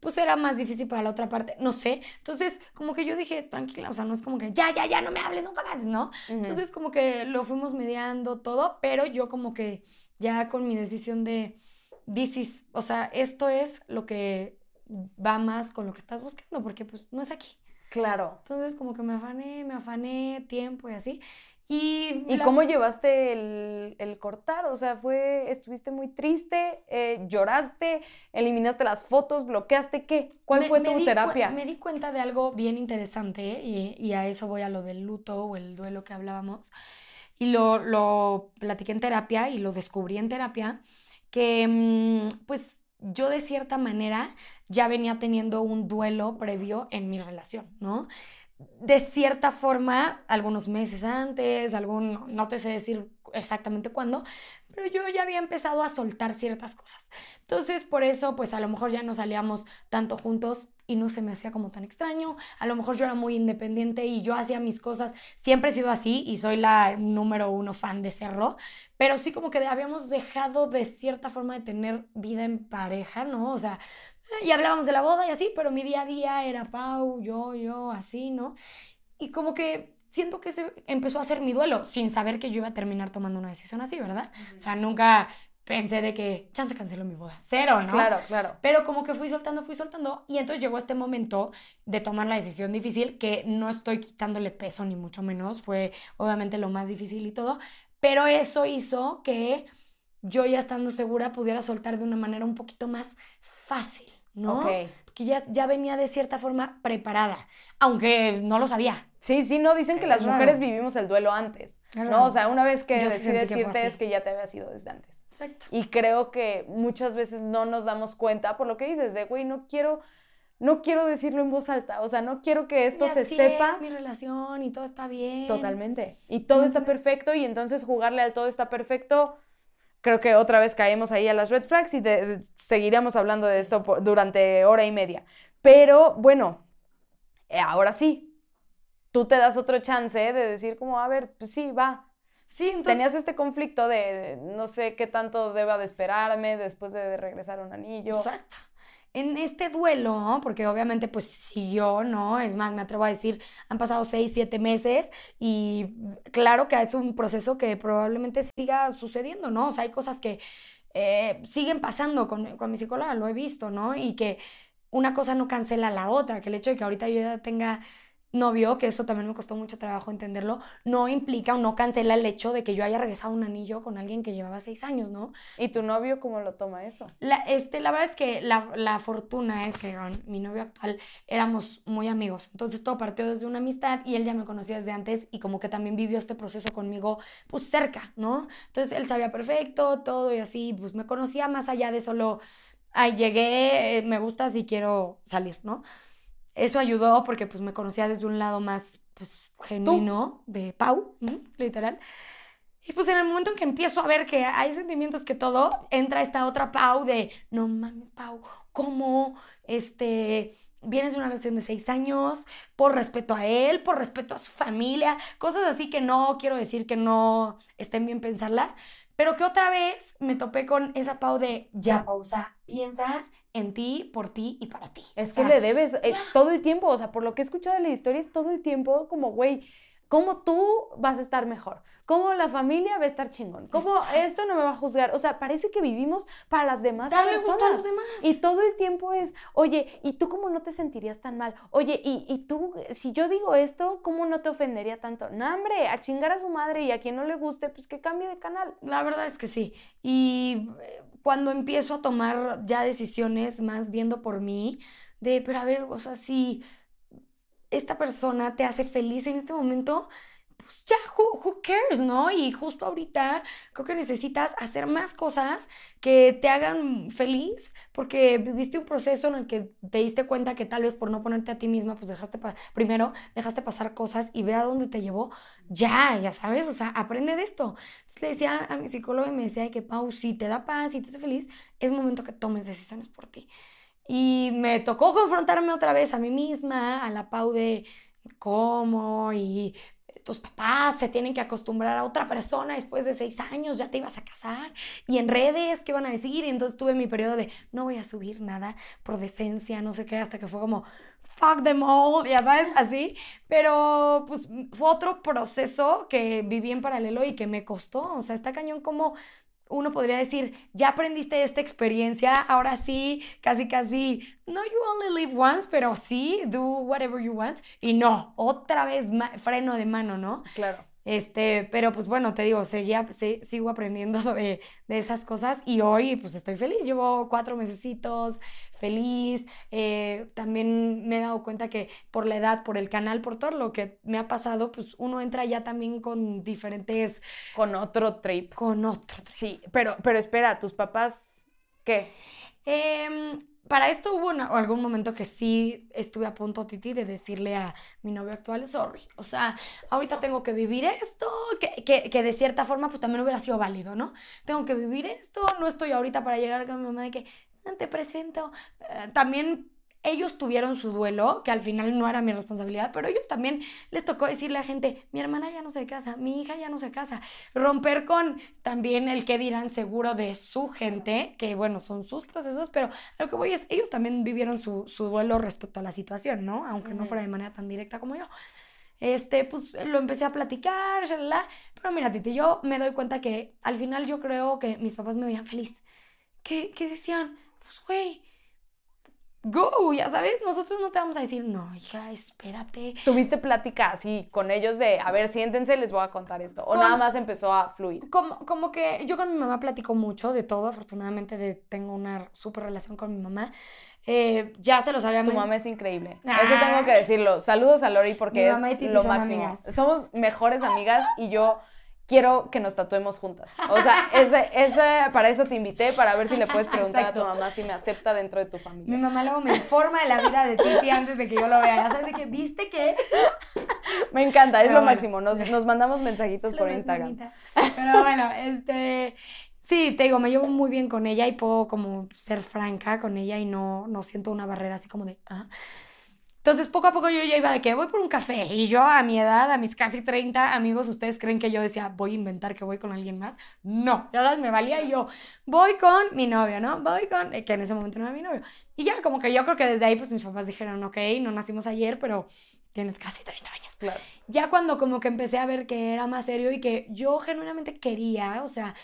pues era más difícil para la otra parte, no sé. Entonces, como que yo dije, tranquila, o sea, no es como que ya, ya, ya, no me hables nunca más, ¿no? Entonces, como que lo fuimos mediando todo, pero yo como que ya con mi decisión de dices, o sea, esto es lo que va más con lo que estás buscando, porque pues no es aquí. Claro. Entonces como que me afané, me afané tiempo y así. ¿Y, ¿Y cómo llevaste el, el, cortar? O sea, fue, estuviste muy triste, eh, lloraste, eliminaste las fotos, bloqueaste, ¿qué? ¿Cuál fue tu terapia? Me di cuenta de algo bien interesante y, y, a eso voy a lo del luto o el duelo que hablábamos. Y lo, lo platiqué en terapia y lo descubrí en terapia que mm, pues yo de cierta manera ya venía teniendo un duelo previo en mi relación, ¿no? De cierta forma, algunos meses antes, algún, no te sé decir exactamente cuándo, pero yo ya había empezado a soltar ciertas cosas. Entonces, por eso, pues a lo mejor ya no salíamos tanto juntos y no se me hacía como tan extraño. A lo mejor yo era muy independiente y yo hacía mis cosas. Siempre he sido así y soy la número uno fan de Cerro, pero sí como que habíamos dejado de cierta forma de tener vida en pareja, ¿no? O sea, y hablábamos de la boda y así, pero mi día a día era Pau, yo, yo, así, ¿no? Y como que siento que se empezó a hacer mi duelo sin saber que yo iba a terminar tomando una decisión así, ¿verdad? O sea, nunca pensé de que chance canceló mi boda. Cero, ¿no? Claro, claro. Pero como que fui soltando, fui soltando. Y entonces llegó este momento de tomar la decisión difícil, que no estoy quitándole peso ni mucho menos. Fue obviamente lo más difícil y todo. Pero eso hizo que yo ya estando segura pudiera soltar de una manera un poquito más fácil, ¿no? Ok. Que ya, ya venía de cierta forma preparada, aunque no lo sabía. Sí, sí, no, dicen que las mujeres vivimos el duelo antes, ¿no? O sea, una vez que Yo decides que fue irte es que ya te había sido desde antes. Exacto. Y creo que muchas veces no nos damos cuenta por lo que dices de, güey, no quiero, no quiero decirlo en voz alta, o sea, no quiero que esto Y se así sepa Es mi relación y todo está bien. totalmente. Y todo está perfecto y entonces jugarle al todo está perfecto, creo que otra vez caemos ahí a las red flags y de- de- seguiremos hablando de esto por- durante hora y media. Pero bueno, eh, ahora sí, tú te das otro chance de decir como, a ver, pues sí, va. Sí, entonces. Tenías este conflicto de no sé qué tanto deba de esperarme después de regresar un anillo. Exacto. En este duelo, ¿no? porque obviamente pues siguió, ¿no? Es más, me atrevo a decir, han pasado seis, siete meses y claro que es un proceso que probablemente siga sucediendo, ¿no? O sea, hay cosas que eh, siguen pasando con, con mi psicóloga, lo he visto, ¿no? Y que una cosa no cancela la otra, que el hecho de que ahorita yo ya tenga novio, que eso también me costó mucho trabajo entenderlo, no implica o no cancela el hecho de que yo haya regresado un anillo con alguien que llevaba seis años, ¿no? ¿Y tu novio cómo lo toma eso? La, este, la verdad es que la, la fortuna es que con mi novio actual éramos muy amigos. Entonces todo partió desde una amistad y él ya me conocía desde antes y como que también vivió este proceso conmigo pues cerca, ¿no? Entonces él sabía perfecto todo y así, pues me conocía más allá de solo, ay, llegué, eh, me gusta si quiero salir, ¿no? Eso ayudó porque pues me conocía desde un lado más pues genuino de Pau, ¿m? literal. Y pues en el momento en que empiezo a ver que hay sentimientos que todo, entra esta otra Pau de, no mames, Pau, ¿cómo este, vienes de una relación de seis años? Por respeto a él, por respeto a su familia, cosas así que no quiero decir que no estén bien pensarlas, pero que otra vez me topé con esa Pau de, ya pausa, piensa en ti, por ti y para ti. Es O que le debes eh, todo el tiempo, o sea, por lo que he escuchado de la historia es todo el tiempo como, güey, ¿cómo tú vas a estar mejor? ¿Cómo la familia va a estar chingón? ¿Cómo Exacto. esto no me va a juzgar? O sea, parece que vivimos para las demás darle gusto a personas. los demás. Y todo el tiempo es, oye, ¿y tú cómo no te sentirías tan mal? Oye, ¿y, y tú, si yo digo esto, cómo no te ofendería tanto? No, hombre, a chingar a su madre y a quien no le guste, pues que cambie de canal. La verdad es que sí. Y eh, cuando empiezo a tomar ya decisiones más viendo por mí, de, pero a ver, o sea, si esta persona te hace feliz en este momento, pues ya, who, who cares, ¿no? Y justo ahorita creo que necesitas hacer más cosas que te hagan feliz, porque viviste un proceso en el que te diste cuenta que tal vez por no ponerte a ti misma, pues dejaste, primero dejaste pasar cosas y ve a dónde te llevó, ya, ya sabes, o sea, aprende de esto. Entonces le decía a mi psicólogo y me decía que, Pau, si te da paz, si te hace feliz, es momento que tomes decisiones por ti. Y me tocó confrontarme otra vez a mí misma, a la Pau de cómo y tus papás se tienen que acostumbrar a otra persona después de seis años, ya te ibas a casar y en redes, ¿qué van a decir? Y entonces tuve mi periodo de no voy a subir nada por decencia, no sé qué, hasta que fue como fuck them all, ya sabes, así. Pero pues fue otro proceso que viví en paralelo y que me costó, o sea, está cañón como uno podría decir, ya aprendiste esta experiencia, ahora sí, casi casi, no, you only live once, pero sí, do whatever you want. Y no, otra vez freno de mano, ¿no? Claro. Este, pero pues bueno, te digo, seguía, se- sigo aprendiendo de, de esas cosas y hoy pues estoy feliz, llevo cuatro mesecitos feliz, eh, también me he dado cuenta que por la edad, por el canal, por todo lo que me ha pasado, pues uno entra ya también con diferentes, Con otro trip. con otro. Sí, pero, pero espera, ¿tus papás qué? Em, para esto hubo algún momento que sí estuve a punto, Titi, de decirle a mi novio actual, sorry, o sea, ahorita tengo que vivir esto, que, que, que, de cierta forma pues también hubiera sido válido, ¿no? Tengo que vivir esto, no estoy ahorita para llegar con mi mamá de que te presento. Eh, también ellos tuvieron su duelo, que al final no era mi responsabilidad, pero ellos también les tocó decirle a gente, mi hermana ya no se casa, mi hija ya no se casa, romper con también el que dirán seguro de su gente, que bueno, son sus procesos, pero lo que voy es, ellos también vivieron su, duelo respecto a la situación, ¿no? Aunque no fuera de manera tan directa como yo. Este, pues lo empecé a platicar, pero mira, Titi, yo me doy cuenta que al final yo creo que mis papás me veían feliz. ¿Qué, qué decían? Pues, güey, go, ya sabes, nosotros no te vamos a decir, no, hija, espérate. ¿Tuviste plática así con ellos de, a ver, siéntense, les voy a contar esto? ¿O nada más empezó a fluir? Como, como que yo con mi mamá platico mucho de todo, afortunadamente de, tengo una súper relación con mi mamá. Eh, ya se los había Tu mamá es increíble. Eso tengo que decirlo. Saludos a Lori porque es lo máximo. Somos mejores amigas y yo quiero que nos tatuemos juntas. O sea, ese, ese, para eso te invité, para ver si le puedes preguntar a tu mamá si me acepta dentro de tu familia. Mi mamá luego me informa de la vida de Titi antes de que yo lo vea. Ya sabes de que, ¿viste qué? Me encanta, es lo máximo. Nos, nos, mandamos mensajitos por Instagram. Pero bueno, este... Sí, te digo, me llevo muy bien con ella y puedo como ser franca con ella y no, no siento una barrera así como de... Ah. Entonces, poco a poco yo ya iba de que voy por un café. Y yo a mi edad, a mis casi 30 amigos, ¿ustedes creen que yo decía, voy a inventar que voy con alguien más? No, ya me valía y yo voy con mi novio, ¿no? Voy con, que en ese momento no era mi novio. Y ya, como que yo creo que desde ahí, pues mis papás dijeron, ok, no nacimos ayer, pero tienes casi 30 años. Claro. Ya cuando como que empecé a ver que era más serio y que yo genuinamente quería, o sea,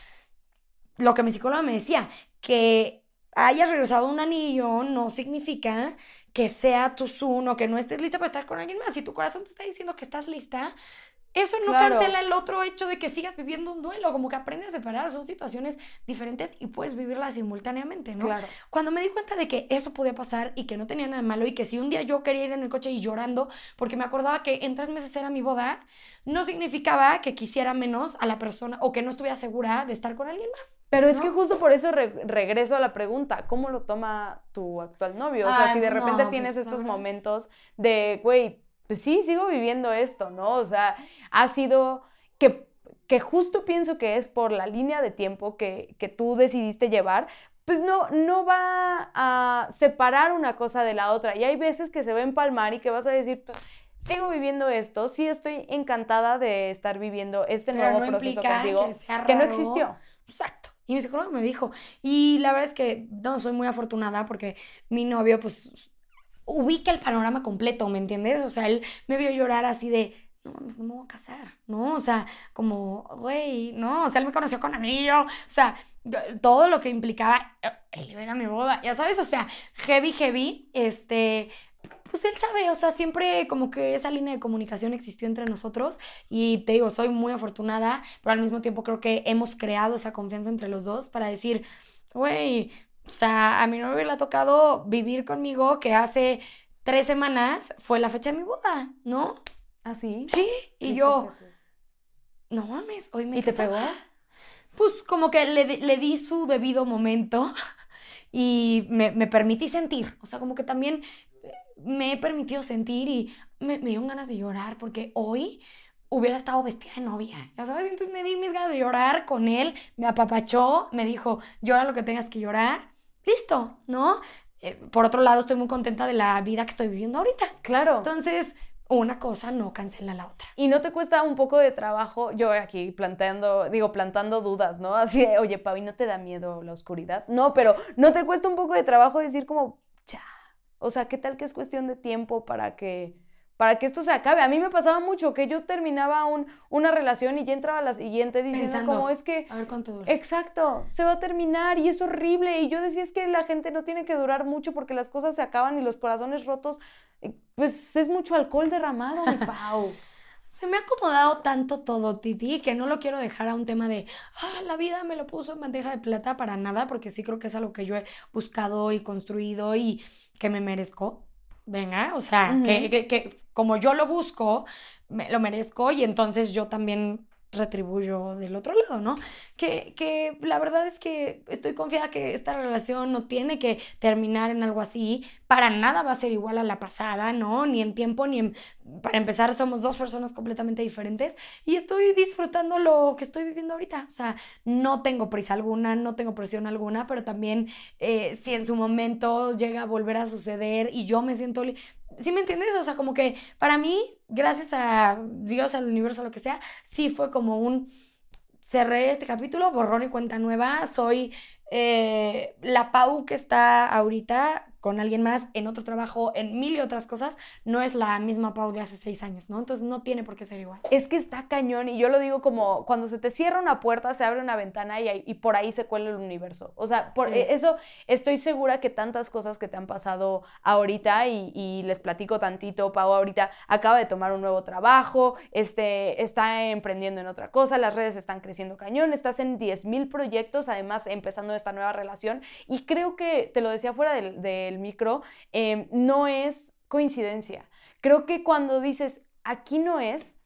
lo que mi psicóloga me decía, que hayas regresado un anillo no significa que sea tu Zoom o que no estés lista para estar con alguien más. Si tu corazón te está diciendo que estás lista, eso no cancela el otro hecho de que sigas viviendo un duelo, como que aprendes a separar, son situaciones diferentes y puedes vivirlas simultáneamente, ¿no? Claro. Cuando me di cuenta de que eso podía pasar y que no tenía nada malo y que si un día yo quería ir en el coche y llorando porque me acordaba que en tres meses era mi boda, no significaba que quisiera menos a la persona o que no estuviera segura de estar con alguien más. Pero es que justo por eso regreso a la pregunta, ¿cómo lo toma tu actual novio? O sea, si de repente pues, tienes estos momentos de, güey, pues sí, sigo viviendo esto, ¿no? O sea, ha sido que, que justo pienso que es por la línea de tiempo que, que tú decidiste llevar, pues no, no va a separar una cosa de la otra. Y hay veces que se va a empalmar y que vas a decir, pues sigo viviendo esto, sí estoy encantada de estar viviendo este nuevo proceso contigo que, que, no existió. Exacto. Y mi psicólogo me dijo, y la verdad es que no, soy muy afortunada porque mi novio, pues ubica el panorama completo, ¿me entiendes? O sea, él me vio llorar así de, no mames, no me voy a casar, ¿no? O sea, como, güey, no, o sea, él me conoció con anillo, o sea, todo lo que implicaba, él iba a mi boda, ya sabes, o sea, heavy, heavy, este, pues él sabe, o sea, siempre como que esa línea de comunicación existió entre nosotros y te digo, soy muy afortunada, pero al mismo tiempo creo que hemos creado esa confianza entre los dos para decir, güey, o sea, a mi novio le ha tocado vivir conmigo que hace tres semanas fue la fecha de mi boda, ¿no? ¿Ah, sí? Sí, y yo... No mames, hoy me... ¿Y te pegó? Pues como que le, di su debido momento y me, me, permití sentir. O sea, como que también me he permitido sentir y me, me dio ganas de llorar porque hoy hubiera estado vestida de novia, ya sabes, entonces me di mis ganas de llorar con él, me apapachó, me dijo, llora lo que tengas que llorar listo, ¿no? Eh, por otro lado, estoy muy contenta de la vida que estoy viviendo ahorita. Claro. Entonces, una cosa no cancela la otra. Y no te cuesta un poco de trabajo, yo aquí planteando, digo, plantando dudas, ¿no? Así oye, Pavi, ¿no te da miedo la oscuridad? No, pero ¿no te cuesta un poco de trabajo decir como, ya, o sea, ¿qué tal que es cuestión de tiempo para que para que esto se acabe. A mí me pasaba mucho que yo terminaba un, una relación y ya entraba a la siguiente diciendo como es que... A ver cuánto dura. Exacto, se va a terminar y es horrible. Y yo decía es que la gente no tiene que durar mucho porque las cosas se acaban y los corazones rotos, eh, pues es mucho alcohol derramado, mi Pau. Se me ha acomodado tanto todo, Titi, que no lo quiero dejar a un tema de, ah, la vida me lo puso en bandeja de plata para nada, porque sí creo que es algo que yo he buscado y construido y que me merezco venga, o sea, que, que, como yo lo busco, me, lo merezco y entonces yo también retribuyo del otro lado, ¿no? Que, que la verdad es que estoy confiada que esta relación no tiene que terminar en algo así, para nada va a ser igual a la pasada, ¿no? Ni en tiempo, ni en... Para empezar, somos dos personas completamente diferentes y estoy disfrutando lo que estoy viviendo ahorita. O sea, no tengo prisa alguna, no tengo presión alguna, pero también eh, si en su momento llega a volver a suceder y yo me siento... ¿Sí me entiendes? O sea, como que para mí, gracias a Dios, al universo, lo que sea, sí fue como un cerré este capítulo, borrón y cuenta nueva, soy eh, la Pau que está ahorita con alguien más en otro trabajo, en mil y otras cosas, no es la misma Pau de hace seis años, ¿no? Entonces no tiene por qué ser igual. Es que está cañón y yo lo digo como cuando se te cierra una puerta, se abre una ventana y, y por ahí se cuela el universo. O sea, por e, eso estoy segura que tantas cosas que te han pasado ahorita y, les platico tantito, Pau ahorita acaba de tomar un nuevo trabajo, este, está emprendiendo en otra cosa, las redes están creciendo cañón, estás en 10 mil proyectos, además empezando esta nueva relación y creo que, te lo decía fuera del micro, em, no es coincidencia. Creo que cuando dices, aquí no es,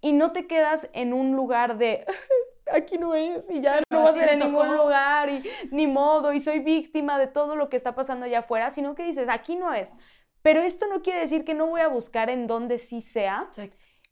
y no te quedas en un lugar de, aquí no es, y ya no va a ser en ningún lugar, y ni modo, y soy víctima de todo lo que está pasando allá afuera, sino que dices, aquí no es. Pero esto no quiere decir que no voy a buscar en donde sí sea.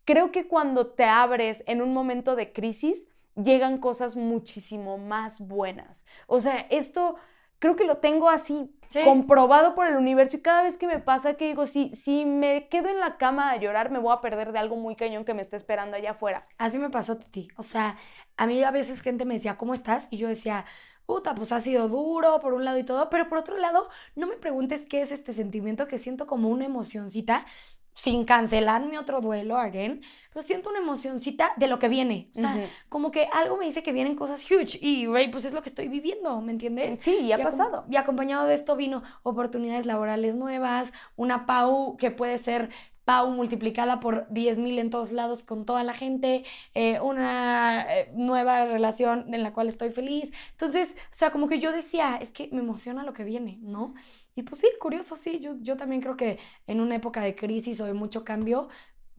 Creo que cuando te abres en un momento de crisis, llegan cosas muchísimo más buenas. O sea, esto creo que lo tengo así comprobado por el universo y cada vez que me pasa que digo, si, si me quedo en la cama a llorar, me voy a perder de algo muy cañón que me está esperando allá afuera. Así me pasó a ti. O sea, a mí a veces gente me decía, ¿cómo estás? Y yo decía, puta, pues ha sido duro por un lado y todo, pero por otro lado, no me preguntes qué es este sentimiento que siento como una emocioncita sin cancelar mi otro duelo, again, pero siento una emocioncita de lo que viene. O sea, como que algo me dice que vienen cosas huge y, güey, pues es lo que estoy viviendo, ¿me entiendes? Sí, ya ha pasado. Y acompañado de esto vino oportunidades laborales nuevas, una PAU que puede ser Pau multiplicada por 10.000 en todos lados con toda la gente, eh, una eh, nueva relación en la cual estoy feliz. Entonces, o sea, como que yo decía, es que me emociona lo que viene, ¿no? Y pues sí, curioso, sí, yo, yo también creo que en una época de crisis o de mucho cambio,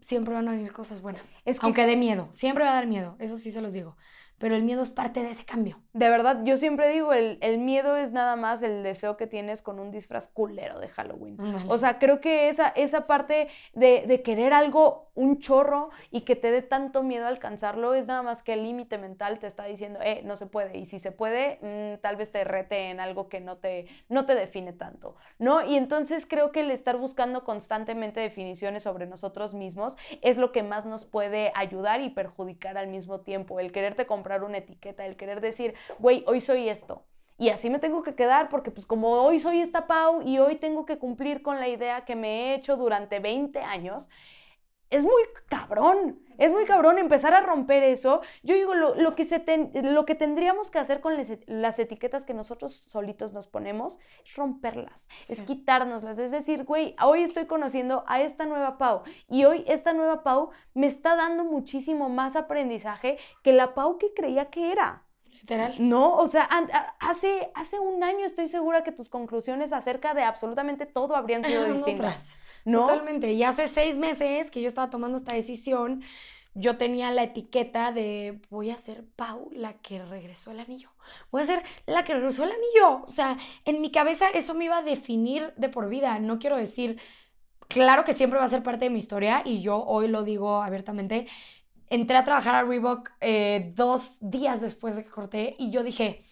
siempre van a venir cosas buenas. Es Aunque dé miedo, siempre va a dar miedo, eso sí se los digo pero el miedo es parte de ese cambio. De verdad, yo siempre digo, el, el miedo es nada más el deseo que tienes con un disfraz culero de Halloween. O sea, creo que esa, esa parte de, de, querer algo, un chorro, y que te dé tanto miedo alcanzarlo, es nada más que el límite mental te está diciendo, eh, no se puede. Y si se puede, mm, tal vez te rete en algo que no te, no te define tanto, ¿no? Y entonces creo que el estar buscando constantemente definiciones sobre nosotros mismos es lo que más nos puede ayudar y perjudicar al mismo tiempo. El quererte comprar una etiqueta, el querer decir, güey, hoy soy esto. Y así me tengo que quedar porque pues como hoy soy esta Pau y hoy tengo que cumplir con la idea que me he hecho durante 20 años, es muy cabrón, es muy cabrón empezar a romper eso. Yo digo, lo, que, se lo que tendríamos que hacer con las etiquetas que nosotros solitos nos ponemos es romperlas, es quitárnoslas. Es decir, güey, hoy estoy conociendo a esta nueva Pau y hoy esta nueva Pau me está dando muchísimo más aprendizaje que la Pau que creía que era. Literal. No, o sea, hace, hace un año estoy segura que tus conclusiones acerca de absolutamente todo habrían sido distintas. Totalmente. Y hace seis meses que yo estaba tomando esta decisión, yo tenía la etiqueta de voy a ser Pau la que regresó el anillo. Voy a ser la que regresó el anillo. O sea, en mi cabeza eso me iba a definir de por vida. No quiero decir, claro que siempre va a ser parte de mi historia y yo hoy lo digo abiertamente. Entré a trabajar a Reebok eh, dos días después de que corté y yo dije,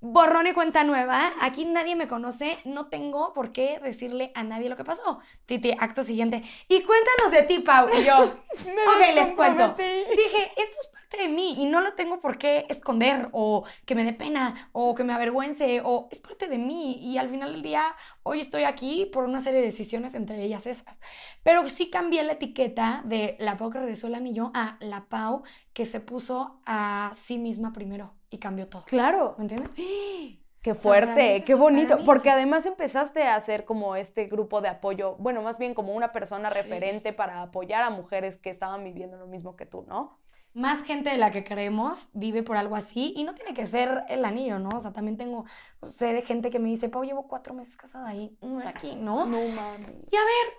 borrón y cuenta nueva. Aquí nadie me conoce, no tengo por qué decirle a nadie lo que pasó. Titi, acto siguiente. Y cuéntanos de ti, Pau. Y yo, ok, les cuento. Dije, esto es parte de mí y no lo tengo por qué esconder o que me dé pena o que me avergüence o es parte de mí. Y al final del día, hoy estoy aquí por una serie de decisiones, entre ellas esas. Pero sí cambié la etiqueta de la Pau que regresó el anillo a la Pau que se puso a sí misma primero y cambió todo. Claro. ¿Me entiendes? Qué fuerte, qué bonito, porque además empezaste a hacer como este grupo de apoyo, bueno, más bien como una persona referente para apoyar a mujeres que estaban viviendo lo mismo que tú, ¿no? Más gente de la que creemos vive por algo así y no tiene que ser el anillo, ¿no? O sea, también tengo, sé de gente que me dice, Pau, llevo cuatro meses casada ahí, no era aquí, ¿no? No mames. Y a ver,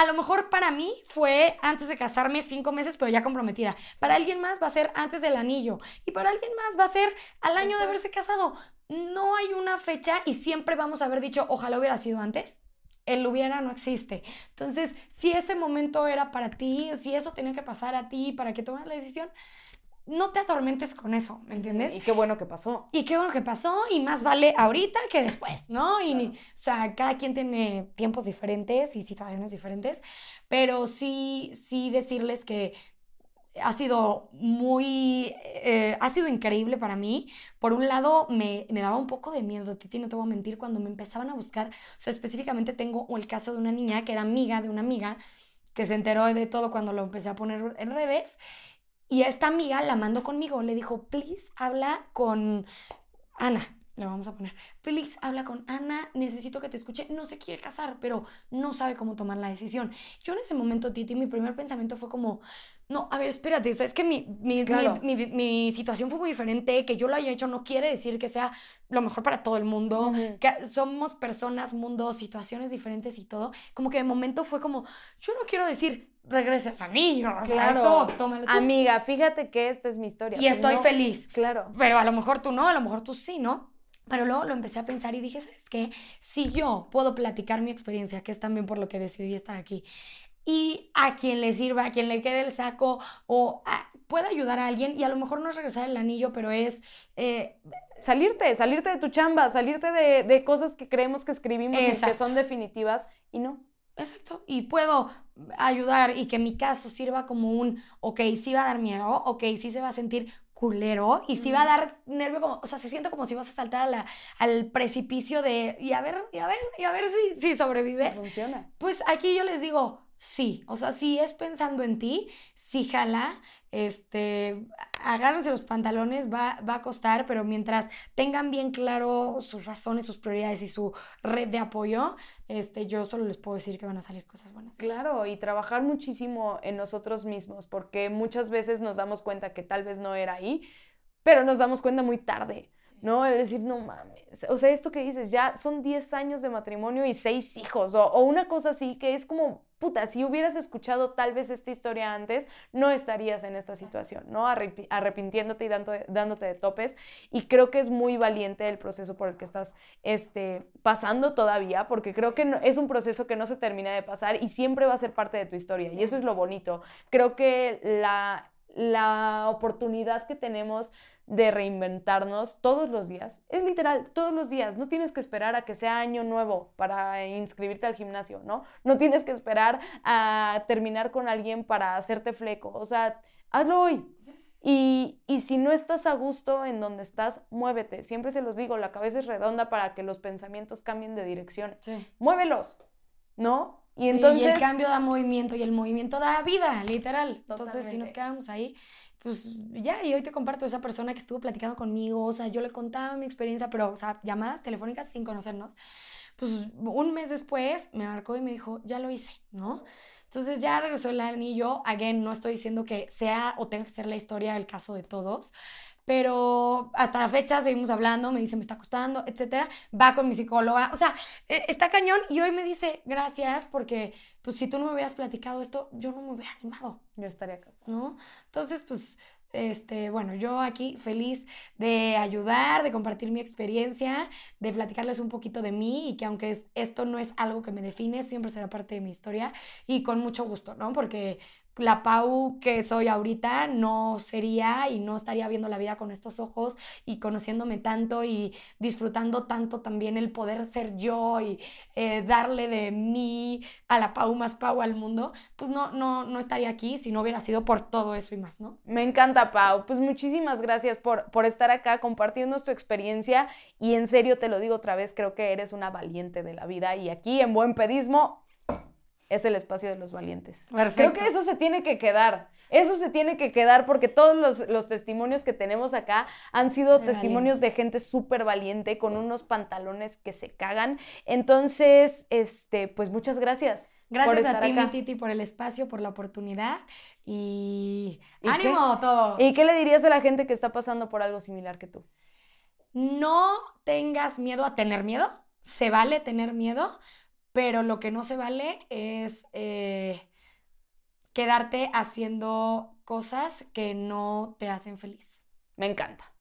a, lo mejor para mí fue antes de casarme cinco meses, pero ya comprometida. Para alguien más va a ser antes del anillo. Y para alguien más va a ser al año de haberse casado. No hay una fecha y siempre vamos a haber dicho, ojalá hubiera sido antes. El hubiera no existe. Entonces, si ese momento era para ti, si eso tenía que pasar a ti para que tomes la decisión, no te atormentes con eso, ¿me entiendes? Y qué bueno que pasó. Y qué bueno que pasó, y más vale ahorita que después, ¿no? Y, o sea, cada quien tiene tiempos diferentes y situaciones diferentes, pero sí, sí decirles que ha sido muy, eh, ha sido increíble para mí. Por un lado, me, me, daba un poco de miedo, Titi, no te voy a mentir, cuando me empezaban a buscar, o sea, específicamente tengo el caso de una niña que era amiga de una amiga, que se enteró de todo cuando lo empecé a poner en redes y a esta amiga la mandó conmigo, le dijo, please, habla con Ana, le vamos a poner, please, habla con Ana, necesito que te escuche, no se quiere casar, pero no sabe cómo tomar la decisión. Yo en ese momento, Titi, mi primer pensamiento fue como, no, a ver, espérate, es que mi, mi, mi, situación fue muy diferente, que yo lo haya hecho no quiere decir que sea lo mejor para todo el mundo, que somos personas, mundos, situaciones diferentes y todo. Como que de momento fue como, yo no quiero decir, regrese a mí. O sea, eso, tómalo tú. Amiga, fíjate que esta es mi historia. Y estoy feliz. Claro. Pero a lo mejor tú no, a lo mejor tú sí, ¿no? Pero luego lo empecé a pensar y dije, ¿sabes qué? Si yo puedo platicar mi experiencia, que es también por lo que decidí estar aquí, y a quien le sirva, a quien le quede el saco, o puede ayudar a alguien, y a lo mejor no es regresar el anillo, pero es... Eh, salirte, salirte de tu chamba, salirte de, de cosas que creemos que escribimos y que son definitivas, y no. Exacto. Y puedo ayudar y que mi caso sirva como un, ok, sí va a dar miedo, ok, sí se va a sentir culero y sí va a dar nervio como, o sea, se siente como si vas a saltar a la, al precipicio de, y a ver, y a ver, y a ver si, si sobrevives. funciona. Pues aquí yo les digo, sí, o sea, si es pensando en ti, sí jala, este, agárrense los pantalones, va, va a costar, pero mientras tengan bien claro sus razones, sus prioridades y su red de apoyo, este, yo solo les puedo decir que van a salir cosas buenas. Claro, y trabajar muchísimo en nosotros mismos, porque muchas veces nos damos cuenta que tal vez no era ahí, pero nos damos cuenta muy tarde. ¿No? Es decir, no mames, o sea, esto que dices, ya son 10 años de matrimonio y 6 hijos, o, o, una cosa así que es como puta, si hubieras escuchado tal vez esta historia antes, no estarías en esta situación, ¿no? arrepintiéndote y dándote de topes. Y creo que es muy valiente el proceso por el que estás este, pasando todavía, porque creo que es un proceso que no se termina de pasar y siempre va a ser parte de tu historia. Y eso es lo bonito. Creo que la, la oportunidad que tenemos de reinventarnos todos los días. Es literal, todos los días. No tienes que esperar a que sea año nuevo para inscribirte al gimnasio, ¿no? No tienes que esperar a terminar con alguien para hacerte fleco. O sea, hazlo hoy. Y, y, si no estás a gusto en donde estás, muévete. Siempre se los digo, la cabeza es redonda para que los pensamientos cambien de dirección. Muévelos, ¿no? Y entonces... Y el cambio da movimiento y el movimiento da vida, literal. Entonces, si nos quedamos ahí, pues ya, y hoy te comparto esa persona que estuvo platicando conmigo, o sea, yo le contaba mi experiencia, pero, o sea, llamadas telefónicas sin conocernos. Pues un mes después me marcó y me dijo, ya lo hice, ¿no? Entonces ya regresó el anillo, again, no estoy diciendo que sea o tenga que ser la historia el caso de todos, pero hasta la fecha seguimos hablando, me dice, me está costando, etcétera, va con mi psicóloga, o sea, e, está cañón y hoy me dice, gracias, porque pues si tú no me hubieras platicado esto, yo no me hubiera animado. Yo estaría casada. ¿No? Entonces, pues, este, bueno, yo aquí feliz de ayudar, de compartir mi experiencia, de platicarles un poquito de mí y que aunque esto no es algo que me define, siempre será parte de mi historia y con mucho gusto, ¿no? Porque la Pau que soy ahorita no sería y no estaría viendo la vida con estos ojos y conociéndome tanto y disfrutando tanto también el poder ser yo y eh, darle de mí a la Pau más Pau al mundo, pues no, no, no estaría aquí si no hubiera sido por todo eso y más, ¿no? Me encanta, Pau. Pues muchísimas gracias por, por estar acá compartiendo tu experiencia y en serio te lo digo otra vez, creo que eres una valiente de la vida y aquí en Buen Pedismo es el espacio de los valientes. Creo que eso se tiene que quedar. Eso se tiene que quedar porque todos los, testimonios que tenemos acá han sido testimonios de gente súper valiente con unos pantalones que se cagan. Entonces, este, pues muchas gracias. Gracias a ti, mi Titi, por el espacio, por la oportunidad y, ánimo todo. ¿Y qué le dirías a la gente que está pasando por algo similar que tú? No tengas miedo a tener miedo. Se vale tener miedo, pero lo que no se vale es eh, quedarte haciendo cosas que no te hacen feliz. Me encanta,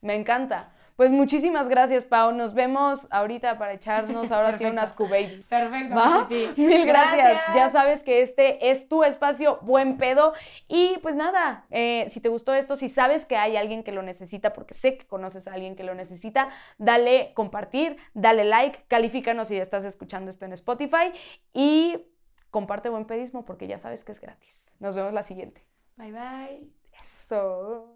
me encanta. Pues muchísimas gracias, Pau. Nos vemos ahorita para echarnos ahora sí unas Q-Babies. Perfecto. ¿Va? Mil gracias. Ya sabes que este es tu espacio buen pedo. Y pues nada, eh, si te gustó esto, si sabes que hay alguien que lo necesita, porque sé que conoces a alguien que lo necesita, dale compartir, dale like, califícanos si estás escuchando esto en Spotify y comparte buen pedismo porque ya sabes que es gratis. Nos vemos la siguiente. Bye bye. Eso.